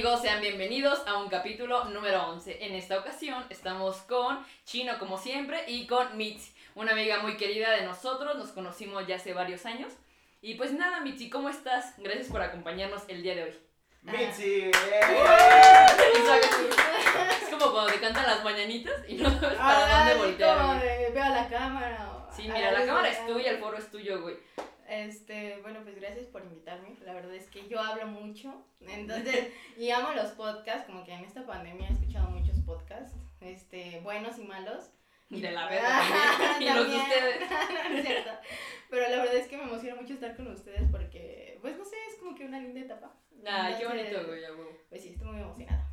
amigos? Sean bienvenidos a un capítulo número 11. En esta ocasión estamos con Chino como siempre y con Mitzi, una amiga muy querida de nosotros, nos conocimos ya hace varios años. Y pues nada, Mitzi, ¿cómo estás? Gracias por acompañarnos el día de hoy. Mitzi, Es como cuando te cantan las mañanitas y no sabes para dónde voltear. Como de, veo la cámara. Sí, a mira, la luz cámara es tuya, el foro es tuyo, güey. Este, bueno, pues gracias por invitarme. La verdad es que yo hablo mucho. Entonces, y amo los podcasts. Como que en esta pandemia he escuchado muchos podcasts. Este, buenos y malos. Y de la también. Y los de ustedes. no, no es cierto. Pero la verdad es que me emociona mucho estar con ustedes porque, pues no sé, es como que una linda etapa. Ay, qué bonito, güey. Pues sí, estoy muy emocionada.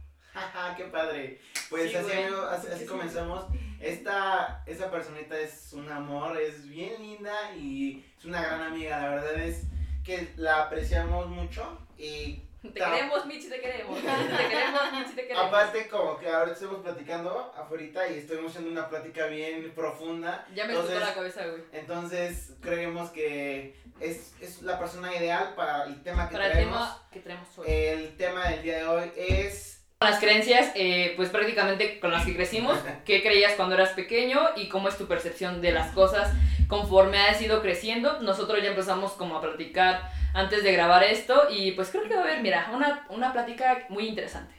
Qué padre. Pues Sí, así, así, así Sí. comenzamos. Esta, esta personita es un amor, es bien linda y es una gran amiga. La verdad es que la apreciamos mucho y Te queremos, Mitzi, te queremos. Te queremos, Mitzi, te queremos. aparte como que ahora estamos platicando afuera y estuvimos haciendo una plática bien profunda. Ya me Entonces- la cabeza, güey. Entonces creemos que es, es la persona ideal para el tema que Para el traemos. tema que traemos hoy. El tema del día de hoy es Las creencias, eh, pues prácticamente con las que crecimos, qué creías cuando eras pequeño y cómo es tu percepción de las cosas conforme has ido creciendo. Nosotros ya empezamos como a platicar antes de grabar esto y pues creo que va a haber, mira, una, una plática muy interesante.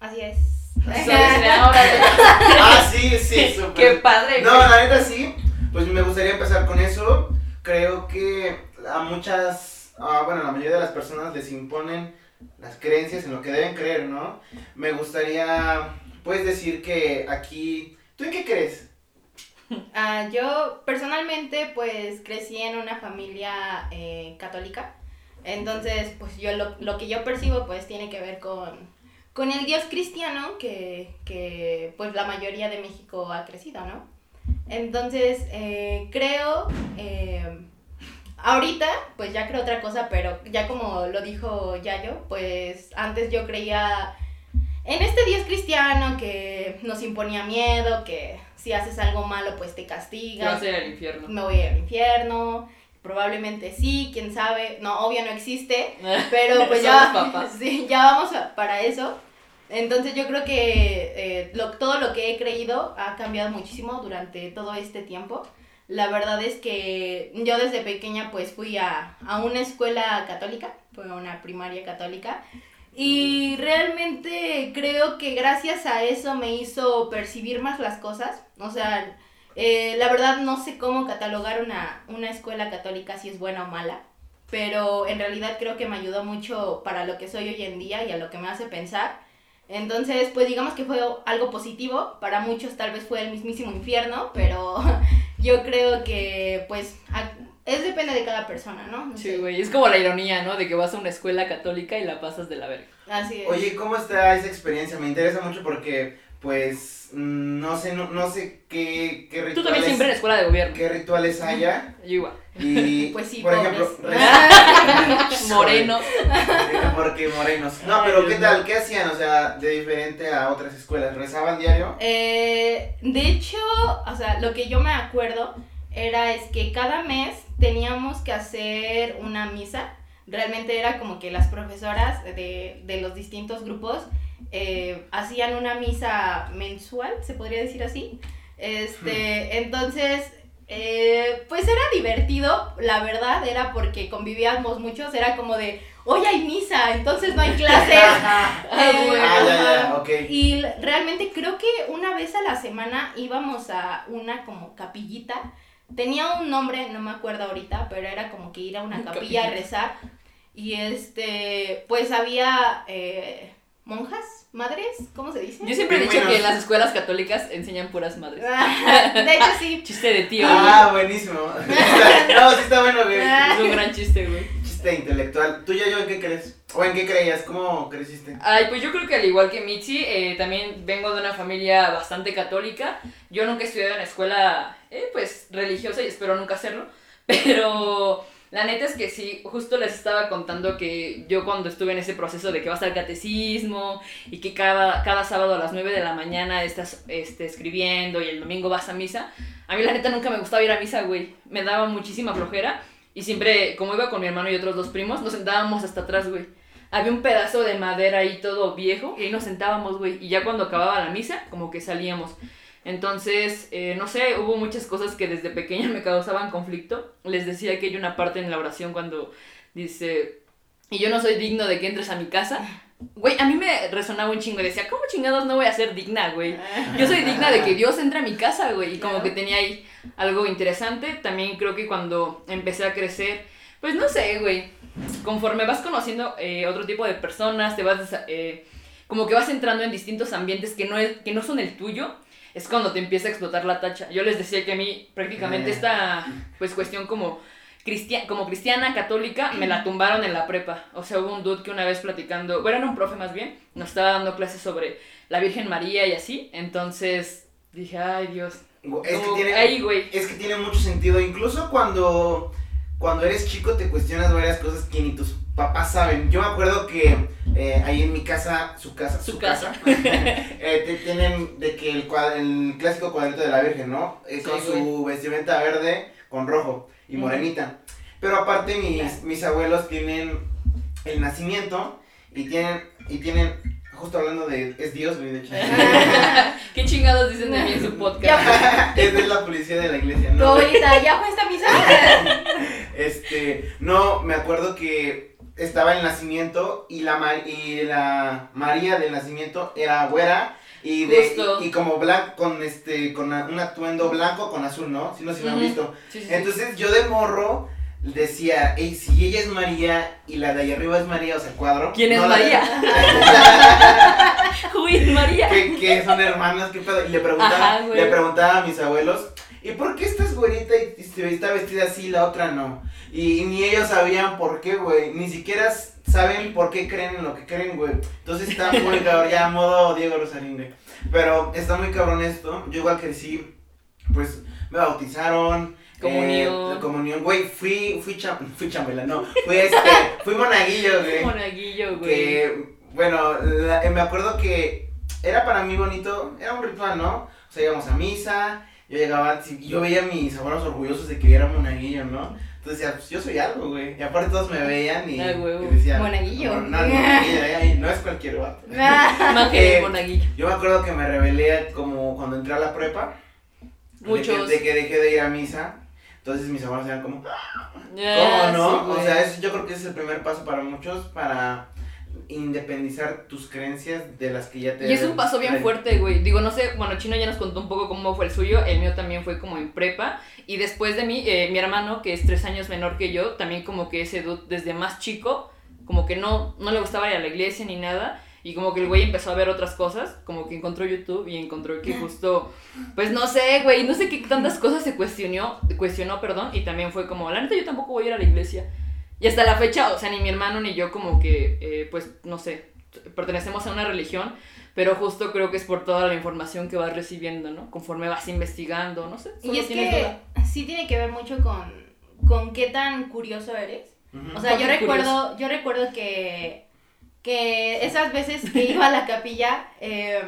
Así es. Ah, sí, sí, súper. qué padre, No, la neta sí. Pues me gustaría empezar con eso. Creo que a muchas, ah, bueno, a la mayoría de las personas les imponen las creencias en lo que deben creer, ¿no? Me gustaría, pues, decir que aquí, ¿tú en qué crees? Ah, yo personalmente pues crecí en una familia eh, católica, entonces pues yo lo, lo que yo percibo pues tiene que ver con, con el Dios cristiano que, que pues la mayoría de México ha crecido, ¿no? Entonces eh, creo, eh, ahorita pues ya creo otra cosa, pero ya como lo dijo Yayo, pues antes yo creía en este Dios cristiano que nos imponía miedo, que si haces algo malo pues te Te vas castiga, a ir al infierno. me voy al infierno, probablemente sí, quién sabe, no, obvio no existe, pero pues ya, sí, ya vamos a- para eso. Entonces yo creo que eh, lo- todo lo que he creído ha cambiado muchísimo durante todo este tiempo. La verdad es que yo desde pequeña pues fui a, a una escuela católica, fue una primaria católica, y realmente creo que gracias a eso me hizo percibir más las cosas. O sea, eh, la verdad no sé cómo catalogar una, una escuela católica si es buena o mala, pero en realidad creo que me ayudó mucho para lo que soy hoy en día y a lo que me hace pensar. Entonces, pues digamos que fue algo positivo, para muchos tal vez fue el mismísimo infierno, pero yo creo que pues a- es depende de cada persona, ¿no? No Sí, güey, es como la ironía, ¿no? De que vas a una escuela católica y la pasas de la verga. Así es. Oye, ¿cómo está esa experiencia? Me interesa mucho porque, pues, mm, no sé, no, no sé qué, qué Tú rituales, también siempre en escuela de gobierno. qué rituales haya. Yo igual. Y, Pues sí, por pobres. ejemplo, Moreno. Porque morenos. No, pero ¿qué tal? ¿Qué hacían? O sea, de diferente a otras escuelas. ¿Rezaban diario? Eh, de hecho, o sea, lo que yo me acuerdo era es que cada mes teníamos que hacer una misa. Realmente era como que las profesoras de, de los distintos grupos eh, hacían una misa mensual, se podría decir así. Este, entonces, eh, pues era divertido, la verdad, era porque convivíamos muchos, era como de, hoy hay misa, entonces no hay clases. Ah, güey. Ah, ya, ya, ok. Y realmente creo que una vez a la semana íbamos a una como capillita. Tenía un nombre, no me acuerdo ahorita, pero era como que ir a una capilla a rezar. Y este, pues había eh, monjas, madres, ¿cómo se dice? Yo siempre he dicho Pingüinos. que en las escuelas católicas enseñan puras madres. de hecho sí. Chiste de tío. Ah, buenísimo. no, sí está bueno, güey. Es un gran chiste, güey. Chiste intelectual. ¿Tú ya yo en qué crees? ¿O en qué creías? ¿Cómo creciste? Ay, pues yo creo que al igual que Michi, eh, también vengo de una familia bastante católica. Yo nunca he estudiado en escuela, eh, pues, religiosa y espero nunca hacerlo. Pero la neta es que sí, justo les estaba contando que yo cuando estuve en ese proceso de que vas al catecismo y que cada, cada sábado a las 9 de la mañana estás este, escribiendo y el domingo vas a misa, a mí la neta nunca me gustaba ir a misa, güey. Me daba muchísima flojera y siempre, como iba con mi hermano y otros dos primos, nos sentábamos hasta atrás, güey. había un pedazo de madera ahí todo viejo y ahí nos sentábamos, güey. Y ya cuando acababa la misa, como que salíamos. Entonces, eh, no sé, hubo muchas cosas que desde pequeña me causaban conflicto. Les decía que hay una parte en la oración cuando dice, y yo no soy digno de que entres a mi casa. Güey, a mí me resonaba un chingo. Decía, ¿cómo chingados no voy a ser digna, güey? Yo soy digna de que Dios entre a mi casa, güey. Y como que tenía ahí algo interesante. También creo que cuando empecé a crecer, pues no sé, güey. Conforme vas conociendo eh, otro tipo de personas, te vas, eh, como que vas entrando en distintos ambientes que no, es, que no son el tuyo. Es cuando te empieza a explotar la tacha. Yo les decía que a mí prácticamente esta pues cuestión como como cristiana católica, me la tumbaron en la prepa. O sea, hubo un dude que una vez platicando, bueno, era un profe más bien, nos estaba dando clases sobre la Virgen María y así. Entonces dije, ay Dios. Es que, tiene, güey. es que tiene mucho sentido. Incluso cuando, cuando eres chico te cuestionas varias cosas que ni tus papás saben. Yo me acuerdo que eh, ahí en mi casa, su casa, su, casa, eh, tienen de que el, el, clásico cuadrito de la Virgen, ¿no? Eh, con su vestimenta verde con rojo y morenita. Pero aparte mis, mis abuelos tienen el nacimiento y tienen, y tienen, justo hablando de, es Dios, güey, de hecho. ¿Qué chingados dicen de mí en su podcast? es de la policía de la iglesia, ¿no? ahorita, ¿ya fue esta misa? este, no, me acuerdo que estaba el nacimiento y la, y la María del nacimiento era güera y, de, y, como blanco, con este, con un atuendo blanco con azul, ¿no? Si no, si lo han visto. Entonces yo de morro decía, hey, si ella es María y la de ahí arriba es María, o sea, el cuadro. ¿Quién es María? Uy, María. Que, son hermanas, qué pedo. Y le preguntaba, le preguntaba a mis abuelos, ¿y por qué estás güerita y, está vestida así y la otra no? Y, ni ellos sabían por qué, güey. Ni siquiera saben por qué creen en lo que creen, güey. Entonces está muy cabrón, ya modo Diego Rosarín, güey. Pero está muy cabrón esto. Yo igual que sí, pues me bautizaron. Comunión. Eh, comunión, güey, fui, fui, cham, fui chambela, no, fui este, fui monaguillo, güey. Monaguillo, güey. Que, bueno, eh, me acuerdo que era para mí bonito, era un ritual, ¿no? O sea, íbamos a misa, yo llegaba, yo veía a mis abuelos orgullosos de que yo era monaguillo, ¿no? Entonces decía, pues yo soy algo, güey. Y aparte todos me veían y, Ay, y decían, monaguillo. No, no, no, no es cualquier vato. eh, monaguillo. Yo me acuerdo que me rebelé como cuando entré a la prepa. Muchos. De que, dejé de ir a misa. Entonces mis abuelos eran como, ¿cómo no? o sea, yo creo que ese es el primer paso para muchos para independizar tus creencias de las que ya te... Y es un paso bien fuerte, güey. Digo, no sé, bueno, Chino ya nos contó un poco cómo fue el suyo, el mío también fue como en prepa. Y después de mí, eh, mi hermano, que es tres años menor que yo, también como que ese dude desde más chico, como que no, no le gustaba ir a la iglesia ni nada. Y como que el güey empezó a ver otras cosas, como que encontró YouTube y encontró que justo, pues no sé, güey, no sé qué tantas cosas se cuestionó, cuestionó, perdón, y también fue como, la neta yo tampoco voy a ir a la iglesia. Y hasta la fecha, o sea, ni mi hermano ni yo como que, eh, pues, no sé, pertenecemos a una religión, pero justo creo que es por toda la información que vas recibiendo, ¿no? Conforme vas investigando, no sé. Y es que sí tiene que ver mucho con, con qué tan curioso eres. O sea, yo recuerdo, yo recuerdo que, que esas veces que iba a la capilla, eh,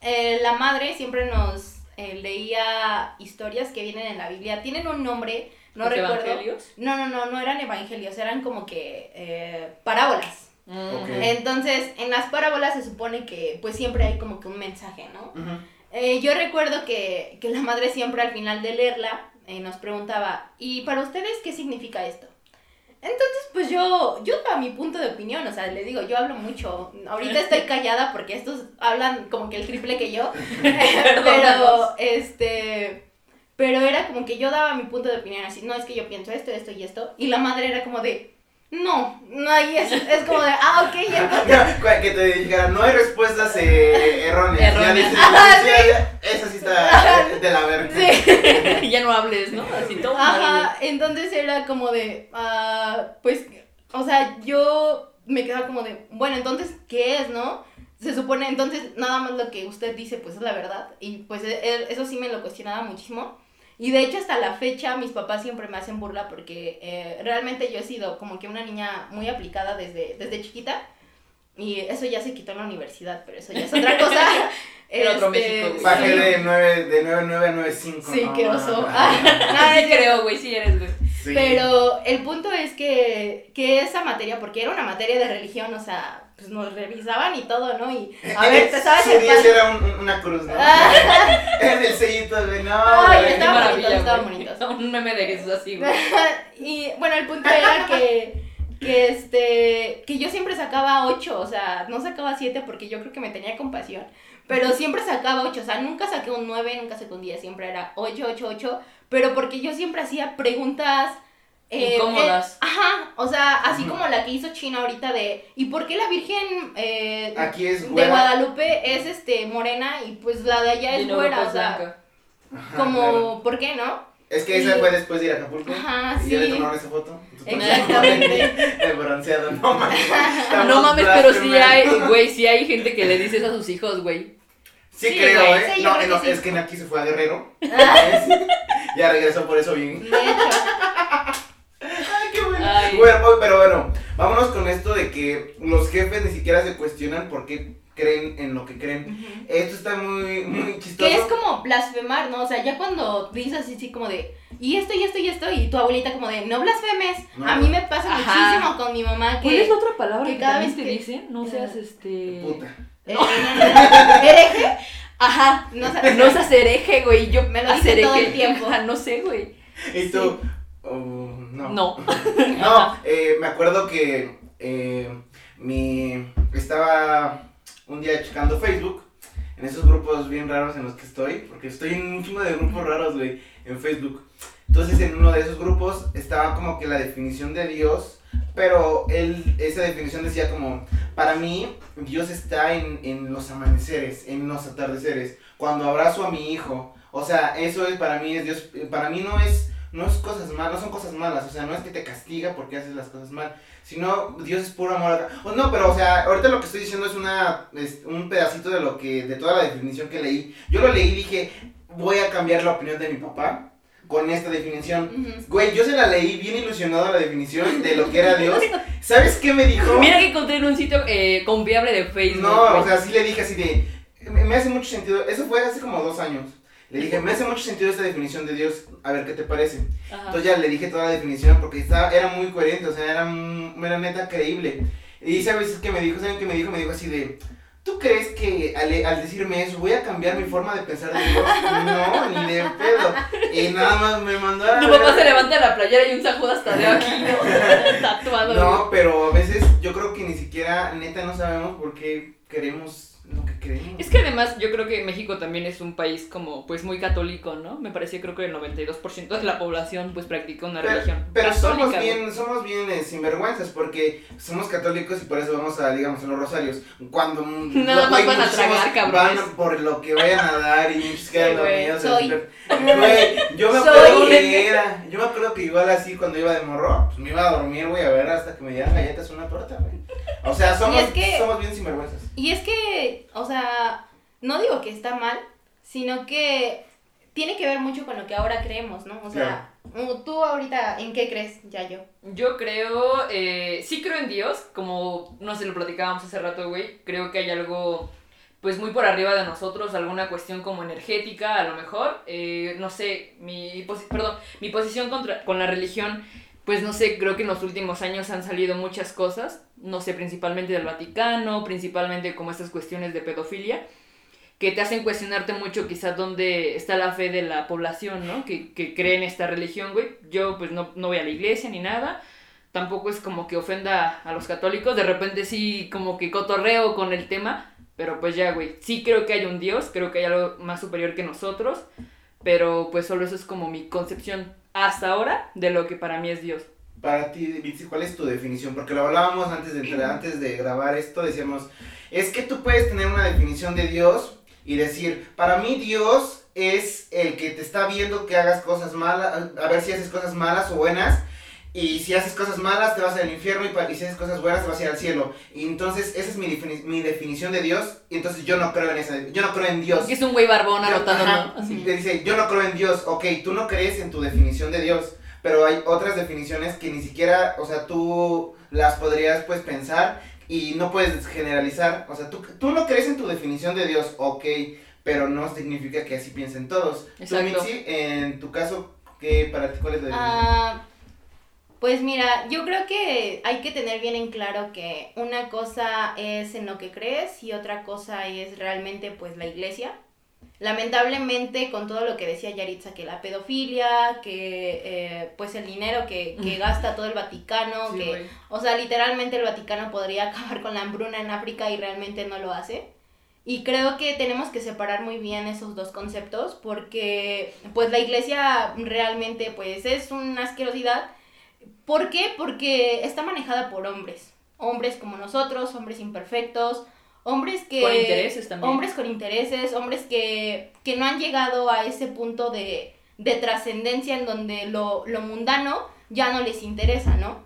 eh, la madre siempre nos leía historias que vienen en la Biblia. Tienen un nombre no recuerdo. evangelios? No, no, no, no eran evangelios, eran como que eh, parábolas. Mm. Entonces, en las parábolas se supone que pues siempre hay como que un mensaje, ¿no? Eh, yo recuerdo que, que, la madre siempre al final de leerla eh, nos preguntaba, ¿y para ustedes qué significa esto? Entonces, pues yo, yo a mi punto de opinión, o sea, le digo, yo hablo mucho. Ahorita estoy callada porque estos hablan como que el triple que yo. pero, este, pero era como que yo daba mi punto de opinión así, no, es que yo pienso esto, esto y esto. Y la madre era como de, no, no hay eso. Es como de, ah, ok, ya que te dijera, no hay respuestas eh, erróneas. erróneas. Ya esa sí está de la verga. Sí. ya no hables, ¿no? Así todo. Ajá, entonces era como de, ah, pues, o sea, yo me quedaba como de, bueno, entonces, ¿qué es, no? Se supone, entonces, nada más lo que usted dice, pues es la verdad. Y pues e, eso sí me lo cuestionaba muchísimo. Y de hecho hasta la fecha mis papás siempre me hacen burla porque eh, realmente yo he sido como que una niña muy aplicada desde, desde chiquita. Y eso ya se quitó en la universidad, pero eso ya es otra cosa. Era otro este, México. Bajé de 9, de 9, 9 a 9, 5. Sí, qué oso. Ah, sí creo, güey, sí eres, güey. Sí. Pero el punto es que, que esa materia, porque era una materia de religión, o sea, pues nos revisaban y todo, ¿no? Y a ver, ¿te sabes Su el 10 padre? era un- un- una cruz, ¿no? Era el sellito de no. Ay, güey. estaba Qué bonito, maravilla, estaba güey. bonito. Un meme de Jesús así, güey. y bueno, el punto era que, que este, que yo siempre sacaba 8, o sea, no sacaba 7 porque yo creo que me tenía compasión, pero siempre sacaba 8, o sea, nunca saqué un 9, nunca saqué un 10, siempre era 8, 8, 8, pero porque yo siempre hacía preguntas... eh, Incómodas. eh, ajá, o sea, así como la que hizo China ahorita de, ¿y por qué la Virgen eh, Aquí es de. Guadalupe es este morena y pues la de allá Y es luego, güera? pues, O sea. Ajá, como, claro. ¿por qué no? Es que esa y- fue después de ir a Acapulco. Ajá, y ya le sí. tomaron esa foto. Exactamente. El bronceado, no mames. No mames, pero sí hay, güey, sí hay gente que le dice eso a sus hijos, güey. Sí, Sí, creo, güey, ¿eh? sí, yo no, creo no, que sí. es que aquí se fue a Guerrero. Ah, ya regresó por eso bien. de hecho. Bueno. Pues, pero bueno, vámonos con esto de que los jefes ni siquiera se cuestionan por qué creen en lo que creen. Esto está muy, muy chistoso. Que es como blasfemar, ¿no? O sea, ya cuando dices así, así como de, y esto, y esto, y esto, y tu abuelita como de, no blasfemes. No. A mí me pasa Ajá. muchísimo con mi mamá ¿Cuál que... es la otra palabra que que, cada vez te que- dicen? No seas este. Puta. Eh, no, no, no. ¿Hereje? Ajá. No sabes. No seas hereje, güey. Yo Me lo hacer todo el tiempo. Ajá, no sé, güey. ¿Y tú? Oh, no. No. No, eh, me acuerdo que eh, mi estaba un día checando Facebook en esos grupos bien raros en los que estoy, porque estoy en un chingo de grupos raros, güey, en Facebook. Entonces en uno de esos grupos estaba como que la definición de Dios, pero él, esa definición decía como, para mí Dios está en, en los amaneceres, en los atardeceres, cuando abrazo a mi hijo. O sea, eso es para mí es Dios, para mí no es no es cosas malas, no son cosas malas, o sea, no es que te castiga porque haces las cosas mal, sino Dios es puro amor. O no, pero o sea, ahorita lo que estoy diciendo es una es un pedacito de lo que de toda la definición que leí. Yo lo leí y dije, voy a cambiar la opinión de mi papá con esta definición. Güey, yo se la leí bien ilusionado la definición de lo que era Dios. ¿Sabes qué me dijo? Mira que encontré en un sitio eh, confiable de Facebook. No, o sea, sí le dije así de. Me me hace mucho sentido. Eso fue hace como dos años. Le dije, me hace mucho sentido esta definición de Dios. A ver qué te parece. Ajá. Entonces ya le dije toda la definición porque estaba, era muy coherente, o sea, era, era neta creíble. Y sabes qué me dijo, ¿saben qué me dijo? Me dijo así de, ¿tú crees que al, al decirme eso voy a cambiar mi forma de pensar de Dios? No, ni de pedo. Y nada más me mandó a... Tu papá se levanta de la playera y un sajudo hasta de aquí, ¿no? Tatuado. No, pero a veces yo creo que ni siquiera, neta, no sabemos por qué queremos lo que Es que además yo creo que México también es un país como pues muy católico, ¿no? Me parece creo que el 92% de la población pues practica una Pero, religión pero somos católica, bien, somos bien eh, sinvergüenzas porque somos católicos y por eso vamos a, digamos, en los rosarios. Cuando Nada güey, más van a tragar, cabrones. Van por lo que vayan a dar y muchos quedan dormidos. yo me acuerdo que era, yo me acuerdo que igual así cuando iba de morro, pues me iba a dormir, güey, a ver hasta que me dieran galletas una torta, güey. O sea, somos, es que- somos bien sinvergüenzas. Y es que, o sea, no digo que está mal, sino que tiene que ver mucho con lo que ahora creemos, ¿no? O sea, uh, tú ahorita, ¿en qué crees? Ya yo. Yo creo, eh, sí creo en Dios, como no sé, lo platicábamos hace rato, güey. Creo que hay algo, pues muy por arriba de nosotros, alguna cuestión como energética, a lo mejor. Eh, no sé, mi, posi- perdón, mi posición contra, con la religión, pues no sé, creo que en los últimos años han salido muchas cosas, no sé, principalmente del Vaticano, principalmente como estas cuestiones de pedofilia que te hacen cuestionarte mucho quizás dónde está la fe de la población, ¿no? Que, que cree en esta religión, güey. Yo pues no, no voy a la iglesia ni nada. Tampoco es como que ofenda a los católicos. De repente sí como que cotorreo con el tema. Pero pues ya, güey. Sí creo que hay un Dios. Creo que hay algo más superior que nosotros. Pero pues solo eso es como mi concepción hasta ahora de lo que para mí es Dios. Para ti, ¿cuál es tu definición? Porque lo hablábamos antes de, entrar- antes de grabar esto, decíamos, es que tú puedes tener una definición de Dios y decir, para mí Dios es el que te está viendo que hagas cosas malas, a ver si haces cosas malas o buenas, y si haces cosas malas te vas al infierno y, si haces cosas buenas te vas a ir al cielo. Y entonces esa es mi, defini- mi definición de Dios, y entonces yo no creo en esa, yo no creo en Dios. Es un güey barbón anotando. Te dice, yo no creo en Dios. Ok, tú no crees en tu definición de Dios. Pero hay otras definiciones que ni siquiera, o sea, tú las podrías pues pensar y no puedes generalizar. O sea, tú, tú no crees en tu definición de Dios, ok, pero no significa que así piensen todos. Tú, Exacto. Mitzi, en tu caso, ¿qué para ti cuál es la definición? Ah, Pues mira, yo creo que hay que tener bien en claro que una cosa es en lo que crees y otra cosa es realmente pues la iglesia. Lamentablemente con todo lo que decía Yaritza, que la pedofilia, que eh, pues el dinero que, que gasta todo el Vaticano, Sí, que, o sea, literalmente el Vaticano podría acabar con la hambruna en África y realmente no lo hace. Y creo que tenemos que separar muy bien esos dos conceptos porque pues la iglesia realmente pues es una asquerosidad. ¿Por qué? Porque está manejada por hombres. Hombres como nosotros, hombres imperfectos, hombres que... Con intereses también. Hombres con intereses, hombres que, que no han llegado a ese punto de, de trascendencia en donde lo, lo mundano ya no les interesa, ¿no?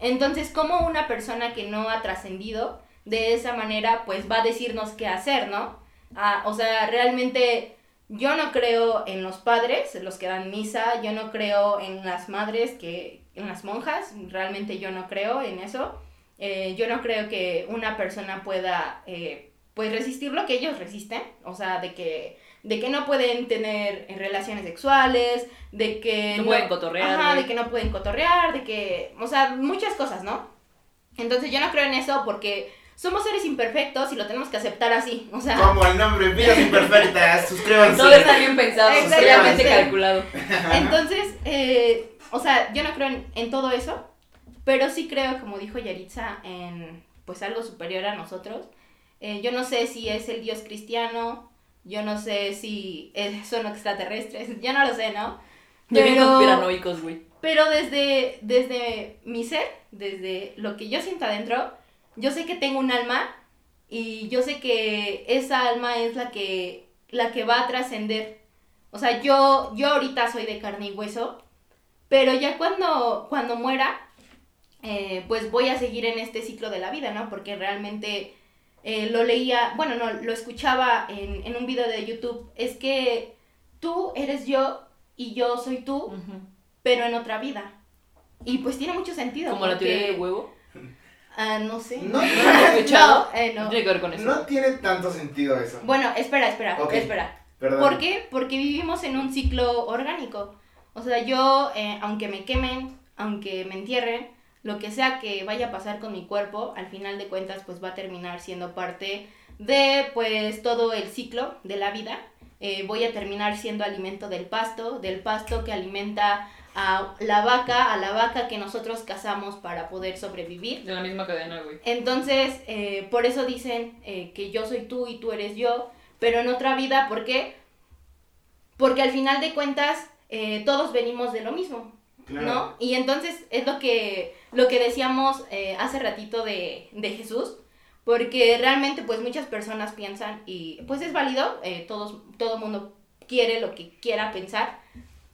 Entonces, ¿cómo una persona que no ha trascendido de esa manera, pues va a decirnos qué hacer, ¿no? Ah, o sea, realmente yo no creo en los padres, los que dan misa, yo no creo en las madres, que, en las monjas, realmente yo no creo en eso. Eh, yo no creo que una persona pueda, eh, pues, resistir lo que ellos resisten, o sea, de que, de que no pueden tener relaciones sexuales, de que... No pueden cotorrear, Ajá, güey. de que no pueden cotorrear, de que, o sea, muchas cosas, ¿no? Entonces yo no creo en eso porque somos seres imperfectos y lo tenemos que aceptar así, o sea... Como el nombre, vidas imperfectas, suscríbanse. Todo está bien pensado, fríamente calculado. Entonces, eh, o sea, yo no creo en, en todo eso, pero sí creo, como dijo Yaritza, en pues algo superior a nosotros. Eh, yo no sé si es el Dios cristiano, yo no sé si es- son extraterrestres, yo no lo sé, ¿no? Pero- conspiranoicos, güey. Pero desde, desde mi ser, desde lo que yo siento adentro, yo sé que tengo un alma y yo sé que esa alma es la que, la que va a trascender. O sea, yo, yo ahorita soy de carne y hueso, pero ya cuando, cuando muera, eh, pues voy a seguir en este ciclo de la vida, ¿no? Porque realmente eh, lo leía, bueno, no, lo escuchaba en, en un video de YouTube. Es que tú eres yo y yo soy tú pero en otra vida. Y pues tiene mucho sentido. Como la teoría del huevo. Ah, no sé. No, ¿No lo has escuchado? No, eh, no. No tiene que ver con eso. No tiene tanto sentido eso. Bueno, espera, espera, espera. Perdón. ¿Por qué? Porque vivimos en un ciclo orgánico. O sea, yo, eh, aunque me quemen, aunque me entierren, lo que sea que vaya a pasar con mi cuerpo, al final de cuentas, pues va a terminar siendo parte de, pues, todo el ciclo de la vida. Eh, voy a terminar siendo alimento del pasto, del pasto que alimenta a la vaca, a la vaca que nosotros cazamos para poder sobrevivir. De la misma cadena, güey. Entonces, eh, por eso dicen eh, que yo soy tú y tú eres yo, pero en otra vida, ¿por qué? Porque al final de cuentas, eh, todos venimos de lo mismo, Claro. ¿no? Y entonces es lo que, lo que decíamos eh, hace ratito de, de Jesús, porque realmente pues muchas personas piensan, y pues es válido, eh, todos, todo mundo quiere lo que quiera pensar,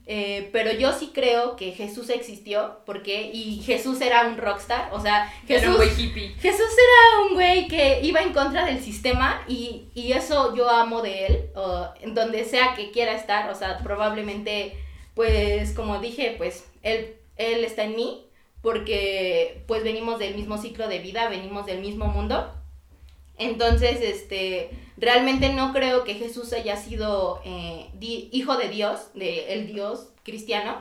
eh, pero yo sí creo que Jesús existió, porque, y Jesús era un rockstar, o sea, Era un Jesús... güey hippie. Jesús era un güey que iba en contra del sistema y, y eso yo amo de él, o donde sea que quiera estar, o sea, probablemente, pues como dije, pues él, él está en mí, porque pues venimos del mismo ciclo de vida, venimos del mismo mundo. Entonces, este, realmente no creo que Jesús haya sido eh, di- hijo de Dios, de el Dios cristiano,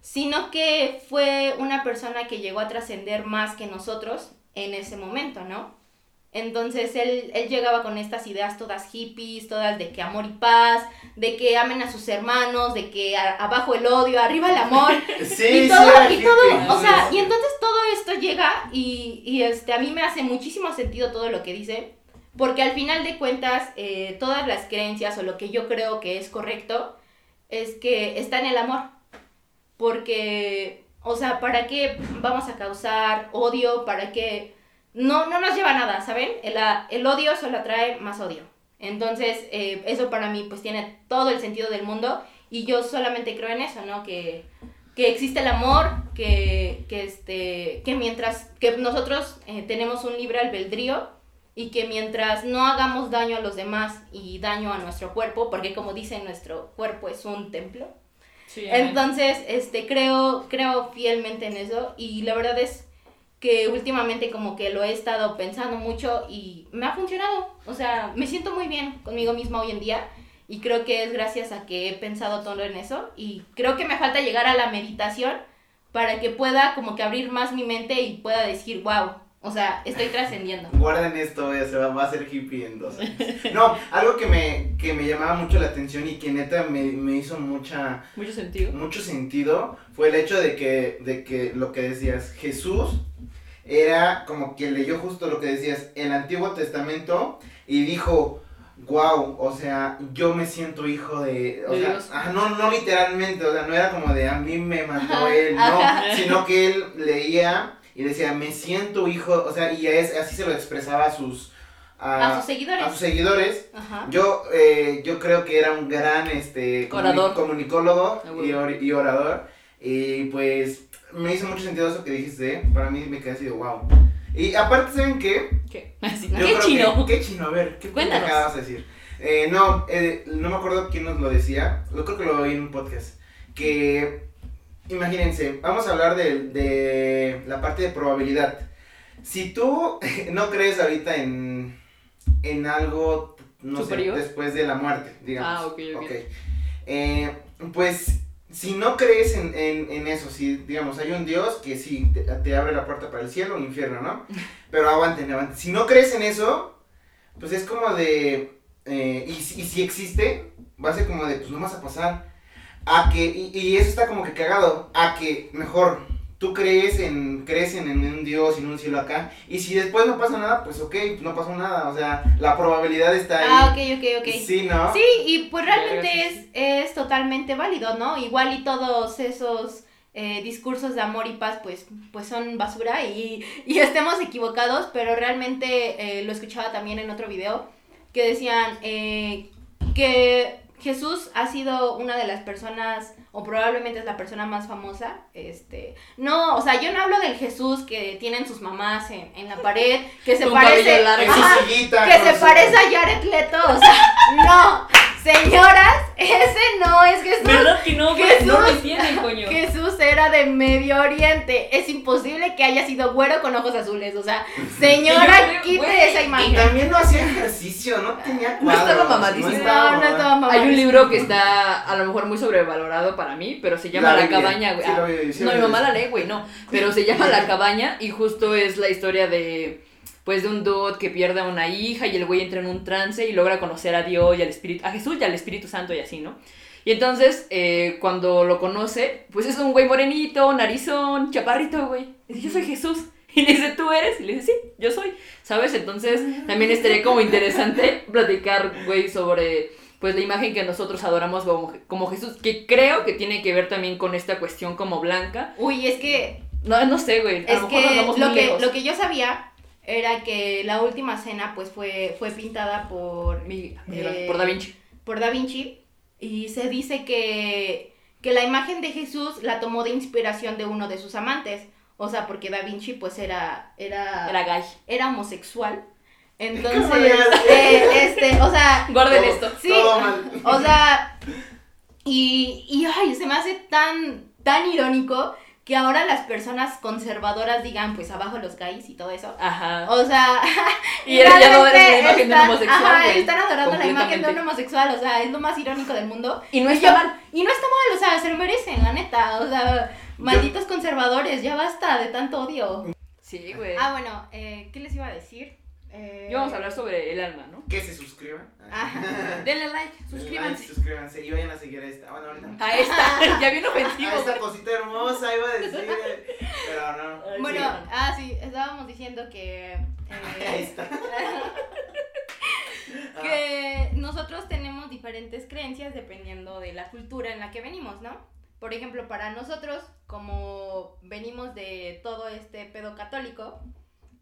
sino que fue una persona que llegó a trascender más que nosotros en ese momento, ¿no? Entonces él, él llegaba con estas ideas todas hippies, todas de que amor y paz, de que amen a sus hermanos, de que a- abajo el odio, arriba el amor, Sí, y sí, todo, era y todo, o sea, y entonces todo esto llega y, y, este, a mí me hace muchísimo sentido todo lo que dice, porque al final de cuentas, eh, todas las creencias o lo que yo creo que es correcto es que está en el amor, porque, o sea, ¿para qué vamos a causar odio? ¿Para qué? No, no nos lleva a nada, ¿saben? El, a- el odio solo atrae más odio. Entonces, eh, eso para mí pues tiene todo el sentido del mundo y yo solamente creo en eso, ¿no? Que, que existe el amor, que, que, este, que mientras que nosotros eh, tenemos un libre albedrío y que mientras no hagamos daño a los demás y daño a nuestro cuerpo, porque como dicen, nuestro cuerpo es un templo, Sí, entonces, este, creo, creo fielmente en eso y la verdad es que últimamente como que lo he estado pensando mucho y me ha funcionado. O sea, me siento muy bien conmigo misma hoy en día y creo que es gracias a que he pensado todo en eso y creo que me falta llegar a la meditación para que pueda como que abrir más mi mente y pueda decir, wow, o sea, estoy trascendiendo. Guarden esto, eh, se va, va a hacer hippie en dos años. No, algo que me, que me llamaba mucho la atención y que neta me, me hizo mucha, Mucho sentido. mucho sentido fue el hecho de que, de que lo que decías, Jesús era como quien leyó justo lo que decías, el Antiguo Testamento y dijo, wow, o sea, yo me siento hijo de, o De sea, Dios. ajá, no, no literalmente, o sea, no era como de a mí me mandó él, no, sino que él leía y decía, me siento hijo, o sea, y es, así se lo expresaba a sus, A sus seguidores. a sus seguidores. Ajá. Yo, eh, yo creo que era un gran este, comuni- Orador. comunicólogo Ah, bueno. y, or- y orador. Y pues me hizo mucho sentido eso que dijiste. ¿eh? Para mí me quedé así de wow. Y aparte, ¿saben qué? ¿Qué? Así, Yo ¿Qué chino? que- ¿Qué chino? A ver, ¿qué Cuéntanos. pendejada vas a decir? Eh, no, eh, no me acuerdo quién nos lo decía. Yo creo que lo oí en un podcast. Que, imagínense, vamos a hablar de, de la parte de probabilidad. Si tú no crees ahorita en, en algo, no ¿Superior? sé, después de la muerte, digamos. Ah, ok, ok. Eh, pues, si no crees en, en, en eso, si, digamos, hay un Dios que sí te, te abre la puerta para el cielo o el infierno, ¿no? Pero aguanten, aguanten. Si no crees en eso, pues es como de. eh, y, si- y si existe, va a ser como de, pues no vas a pasar. A que, y, y eso está como que cagado, a que mejor tú crees en, crees en, en un Dios y en un cielo acá. Y si después no pasa nada, pues ok, pues no pasó nada. O sea, la probabilidad está ahí. Ah, ok, ok, ok. Sí, ¿no? Sí, y pues realmente es, sí, es totalmente válido, ¿no? Igual y todos esos eh, discursos de amor y paz, pues, pues son basura y, y estemos equivocados, pero realmente eh, lo escuchaba también en otro video que decían eh, que Jesús ha sido una de las personas, o probablemente es la persona más famosa, este, no, o sea, yo no hablo del Jesús que tienen sus mamás en, en la pared, que se parece, largo. Sillita, que se su- parece a Jared Leto, o sea, no, señoras, ese no es Jesús. ¿Verdad que no, güey? No lo Jesús. entienden, coño. Jesús era de Medio Oriente. Es imposible que haya sido güero con ojos azules. O sea, señora, quite esa Y imagen. también no hacía ejercicio, no tenía No estaba cuadros, mamadísimo. No No, estaba, mamá. Hay un libro que está a lo mejor muy sobrevalorado para mí, pero se llama La, cabaña, güey. Sí, Ah, lo vi, sí no, mi mamá la lee, güey, no. Pero se llama La cabaña y justo es la historia de pues de un dude que pierde a una hija y el güey entra en un trance y logra conocer a Dios y al Espíritu, a Jesús y al Espíritu Santo y así, ¿no? Y entonces, eh, cuando lo conoce, pues es un güey morenito, narizón, chaparrito, güey. Y dice, yo soy Jesús. Y le dice, ¿tú eres? Y le dice, sí, yo soy. ¿Sabes? Entonces, también estaría como interesante platicar, güey, sobre pues la imagen que nosotros adoramos como, como Jesús, que creo que tiene que ver también con esta cuestión como blanca. Uy, es que, No, no sé, güey. A es lo mejor nos que vamos lo, muy que lejos. lo que yo sabía era que la última cena pues fue, fue pintada por, Mi- Eh, por Da Vinci. por Da Vinci y se dice que, que la imagen de Jesús la tomó de inspiración de uno de sus amantes. O sea, porque Da Vinci pues era, era, Era gay. era homosexual. ¿Cómo Entonces, eh, este, o sea, Guarden Todo- esto. Sí, Todo mal. o sea, y, y ay, se me hace tan, tan irónico que ahora las personas conservadoras digan, pues abajo los gays y todo eso. Ajá. O sea, Y ya no la imagen de un están- homosexual, Ajá, están adorando la imagen de un homosexual, o sea, es lo más irónico del mundo. Y no Y está yo- mal. Y no está mal, o sea, se lo merecen, la neta. O sea, malditos conservadores, ya basta de tanto odio. Sí, güey. Ah, bueno, eh, ¿qué les iba a decir? Eh, Y vamos a hablar sobre el alma, ¿no? Que se suscriban. Ajá. Denle like, Like, suscríbanse. suscríbanse y vayan a seguir a esta. Bueno, ahorita. A esta. ya bien ofensivo, A esta cosita hermosa iba a decir. eh, Pero no. Ay, Bueno, sí. ah, sí, estábamos diciendo que. Ahí eh, está. que nosotros tenemos diferentes creencias dependiendo de la cultura en la que venimos, ¿no? Por ejemplo, para nosotros, como venimos de todo este pedo católico,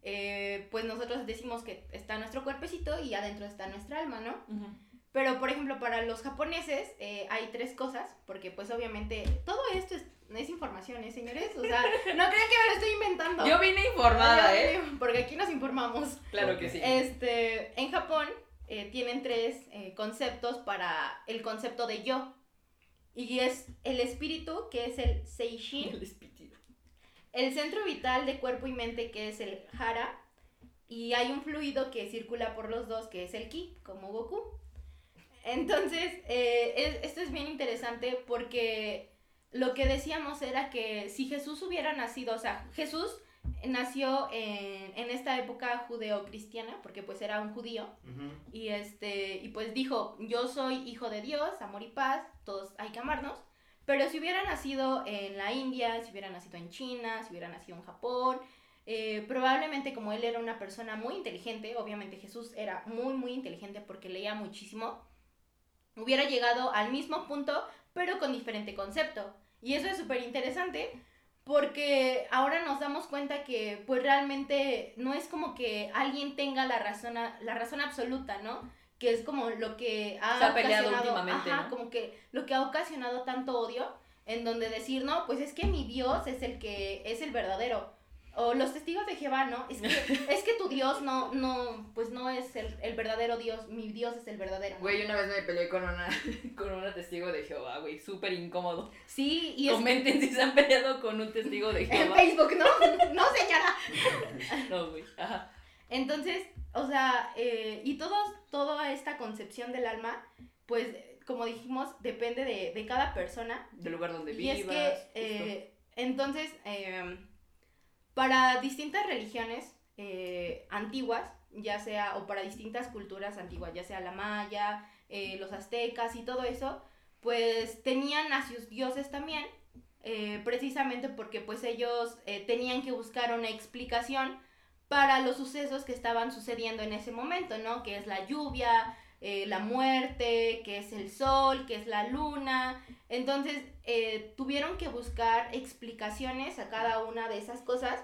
eh, pues nosotros decimos que está nuestro cuerpecito y adentro está nuestra alma, ¿no? Ujú. Pero, por ejemplo, para los japoneses eh, hay tres cosas, porque pues obviamente todo esto es, es información, ¿eh, señores? O sea, no crean que me lo estoy inventando. Yo vine informada, Yo- ¿eh? Porque aquí nos informamos. Claro que sí. Este, en Japón eh, tienen tres eh, conceptos para el concepto de yo. Y es el espíritu, que es el Seishin, El espíritu. El centro vital de cuerpo y mente, que es el Hara, y hay un fluido que circula por los dos, que es el Ki, como Goku. Entonces, eh, es- esto es bien interesante porque lo que decíamos era que si Jesús hubiera nacido, o sea, Jesús nació en, en esta época judeocristiana, porque pues era un judío, y este, y pues dijo, yo soy hijo de Dios, amor y paz, todos hay que amarnos. Pero si hubiera nacido en la India, si hubiera nacido en China, si hubiera nacido en Japón, eh, probablemente como él era una persona muy inteligente, obviamente Jesús era muy, muy inteligente porque leía muchísimo, hubiera llegado al mismo punto, pero con diferente concepto. Y eso es súper interesante porque ahora nos damos cuenta que pues realmente no es como que alguien tenga la razón, la razón absoluta, ¿no? Que es como lo que ha, Se ha peleado ocasionado, últimamente, ajá, ¿no? como que lo que ha ocasionado tanto odio, en donde decir, no, pues es que mi Dios es el que es el verdadero. O los testigos de Jehová, ¿no? Es que, es que tu Dios no, no, pues no es el, el verdadero Dios, mi Dios es el verdadero. Güey, una vez me peleé con una, con una testigo de Jehová, güey, súper incómodo. Sí, y es Comenten si se han peleado con un testigo de en Jehová. Facebook, ¿no? No, señora. No, güey. Ajá. Entonces, o sea, eh, y todos, toda esta concepción del alma, pues, como dijimos, depende de, de cada persona. Del lugar donde Y vivas. es que, eh, entonces, eh, para distintas religiones eh, antiguas, ya sea, o para distintas culturas antiguas, ya sea la maya, los aztecas y todo eso, pues tenían a sus dioses también, precisamente porque pues ellos tenían que buscar una explicación para los sucesos que estaban sucediendo en ese momento, ¿no? Que es la lluvia, eh, la muerte, que es el sol, que es la luna. Entonces, eh, tuvieron que buscar explicaciones a cada una de esas cosas.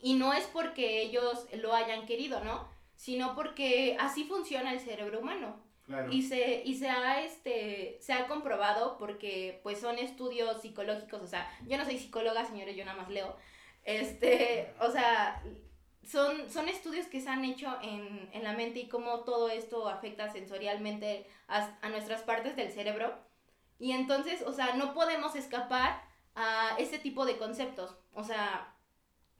Y no es porque ellos lo hayan querido, ¿no? Sino porque así funciona el cerebro humano. Claro. Y se, y se ha este se ha comprobado porque pues son estudios psicológicos, o sea, yo no soy psicóloga, señores, yo nada más leo. Este, o sea, son, son estudios que se han hecho en, en la mente y cómo todo esto afecta sensorialmente a, a nuestras partes del cerebro. Y entonces, o sea, no podemos escapar a ese tipo de conceptos. O sea,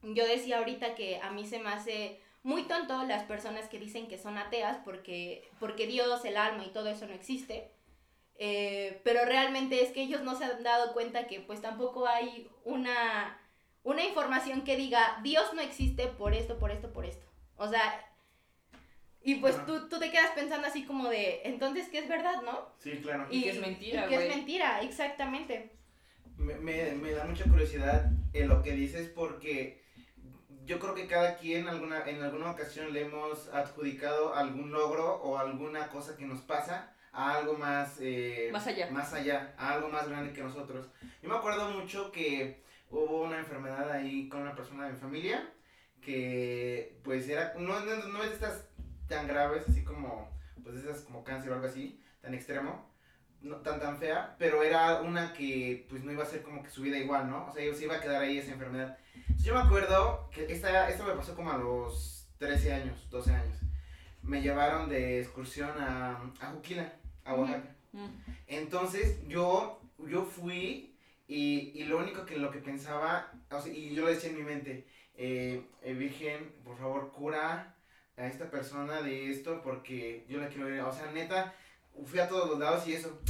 yo decía ahorita que a mí se me hace muy tonto las personas que dicen que son ateas porque, porque Dios, el alma y todo eso no existe. Eh, pero realmente es que ellos no se han dado cuenta que pues tampoco hay una, una información que diga Dios no existe por esto, por esto, por esto. O sea, y pues tú, tú te quedas pensando así como de, entonces, ¿qué es verdad, no? Sí, claro. Y que es mentira, y que es güey. mentira, exactamente. Me, me, me da mucha curiosidad en lo que dices porque yo creo que cada quien alguna, en alguna ocasión le hemos adjudicado algún logro o alguna cosa que nos pasa a algo más, eh, Más allá. más allá, a algo más grande que nosotros. Yo me acuerdo mucho que hubo una enfermedad ahí con una persona de mi familia que pues era, no, no, no es de estas tan graves, así como, pues esas como cáncer o algo así, tan extremo, no tan tan fea, pero era una que pues no iba a ser como que su vida igual, ¿no? O sea, se iba a quedar ahí esa enfermedad. Entonces, yo me acuerdo que esta, esto me pasó como a los 13 años, 12 años. Me llevaron de excursión a, a Juquila, a. Oaxaca. Entonces yo, yo fui y, y lo único que lo que pensaba, o sea, y yo lo decía en mi mente, eh, eh, Virgen, por favor cura a esta persona de esto porque yo la quiero ver, o sea, neta, fui a todos los lados y eso.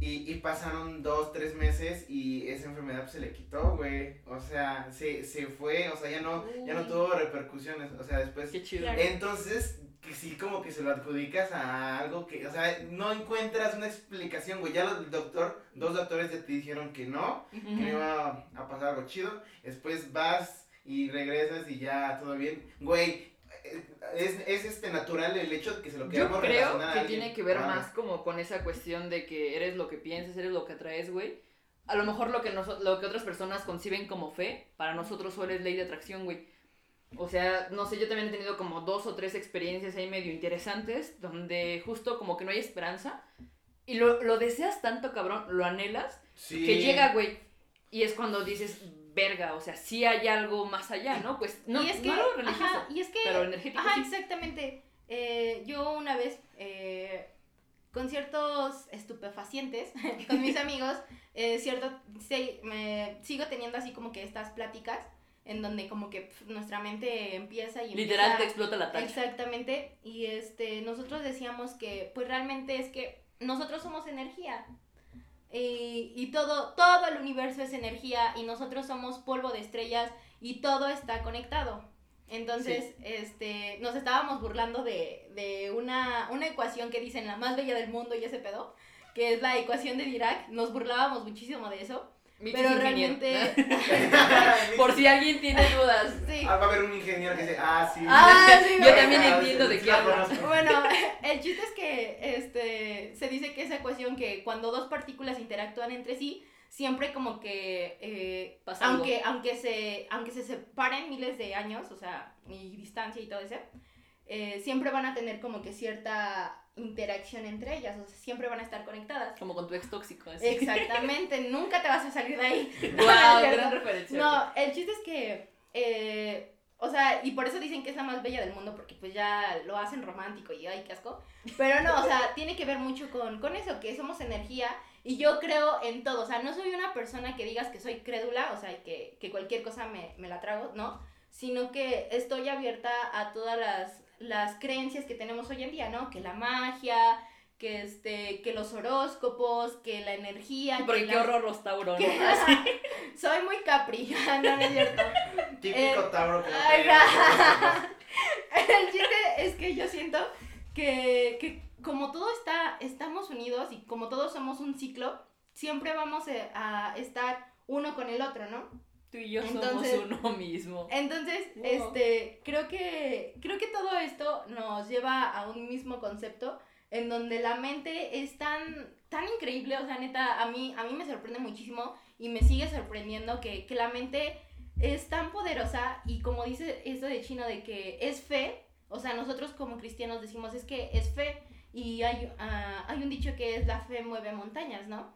Y, y pasaron dos, tres meses y esa enfermedad pues, se le quitó, güey. O sea, se, se fue, o sea, ya no, ya no tuvo repercusiones. O sea, después Qué chido. Entonces, que sí, como que se lo adjudicas a algo que, o sea, no encuentras una explicación, güey. Ya los- doctor, dos doctores ya te dijeron que no, que no iba a pasar algo chido. Después vas y regresas y ya todo bien. Güey, es, es este natural el hecho de que se lo Yo queramos creo relacionar a que alguien. tiene que ver Claro. más como con esa cuestión de que eres lo que piensas, eres lo que atraes, güey. A lo mejor lo que, noso- lo que otras personas conciben como fe, para nosotros solo es ley de atracción, güey. O sea, no sé, yo también he tenido como dos o tres experiencias ahí medio interesantes, donde justo como que no hay esperanza. Y lo, lo deseas tanto, cabrón, lo anhelas, Sí. que llega, güey. Y es cuando dices, verga, o sea, sí hay algo más allá, ¿no? Pues no, y es que, no lo religioso, ajá, y es que, pero energético ajá, sí. exactamente. Eh, yo una vez, eh, con ciertos estupefacientes, con mis amigos, eh, cierto, sí, me, sigo teniendo así como que estas pláticas en donde como que pf, nuestra mente empieza y Literal empieza- te explota la tacha. Exactamente, y este, nosotros decíamos que, pues realmente es que nosotros somos energía. y, y todo, todo el universo es energía y nosotros somos polvo de estrellas y todo está conectado. Entonces, este, nos estábamos burlando de, de una, una ecuación que dicen la más bella del mundo y ese pedo, que es la ecuación de Dirac. Nos burlábamos muchísimo de eso. Pero realmente. Por si alguien tiene dudas. sí. Ah, va a haber un ingeniero que dice, ah, sí. Ah, sí, Yo también Ah, entiendo sí, de sí qué la hablas. Bueno, el chiste es que este, se dice que esa ecuación que cuando dos partículas interactúan entre sí, siempre como que, eh, Pasa algo. aunque, aunque, se, aunque se separen miles de años, o sea, y distancia y todo eso, eh, siempre van a tener como que cierta interacción entre ellas, o sea, siempre van a estar conectadas. Como con tu ex tóxico. Así. Exactamente, nunca te vas a salir de ahí. Wow, gran referencia. No, el chiste es que, eh, o sea, y por eso dicen que es la más bella del mundo, porque pues ya lo hacen romántico y ay, qué asco. Pero no, o sea, tiene que ver mucho con, con eso, que somos energía y yo creo en todo. O sea, no soy una persona que digas que soy crédula, o sea, que, que cualquier cosa me, me la trago, ¿no? Sino que estoy abierta a todas las, las creencias que tenemos hoy en día, ¿no? Que la magia, que, este, que los horóscopos, que la energía. Porque que qué la- horror los Tauro, ¿no? que- soy muy capri, no, no es cierto. Típico Eh, Tauro que no ay. El chiste es que yo siento que, que como todo está, estamos unidos y como todos somos un ciclo, siempre vamos eh, a estar uno con el otro, ¿no? Tú y yo Entonces- somos uno mismo. Entonces, Wow. este, creo que, creo que todo esto nos lleva a un mismo concepto en donde la mente es tan, tan increíble, o sea, neta, a mí, a mí me sorprende muchísimo y me sigue sorprendiendo que, que la mente es tan poderosa y como dice eso de Chino de que es fe, o sea, nosotros como cristianos decimos es que es fe y hay, ah, hay un dicho que es la fe mueve montañas, ¿no?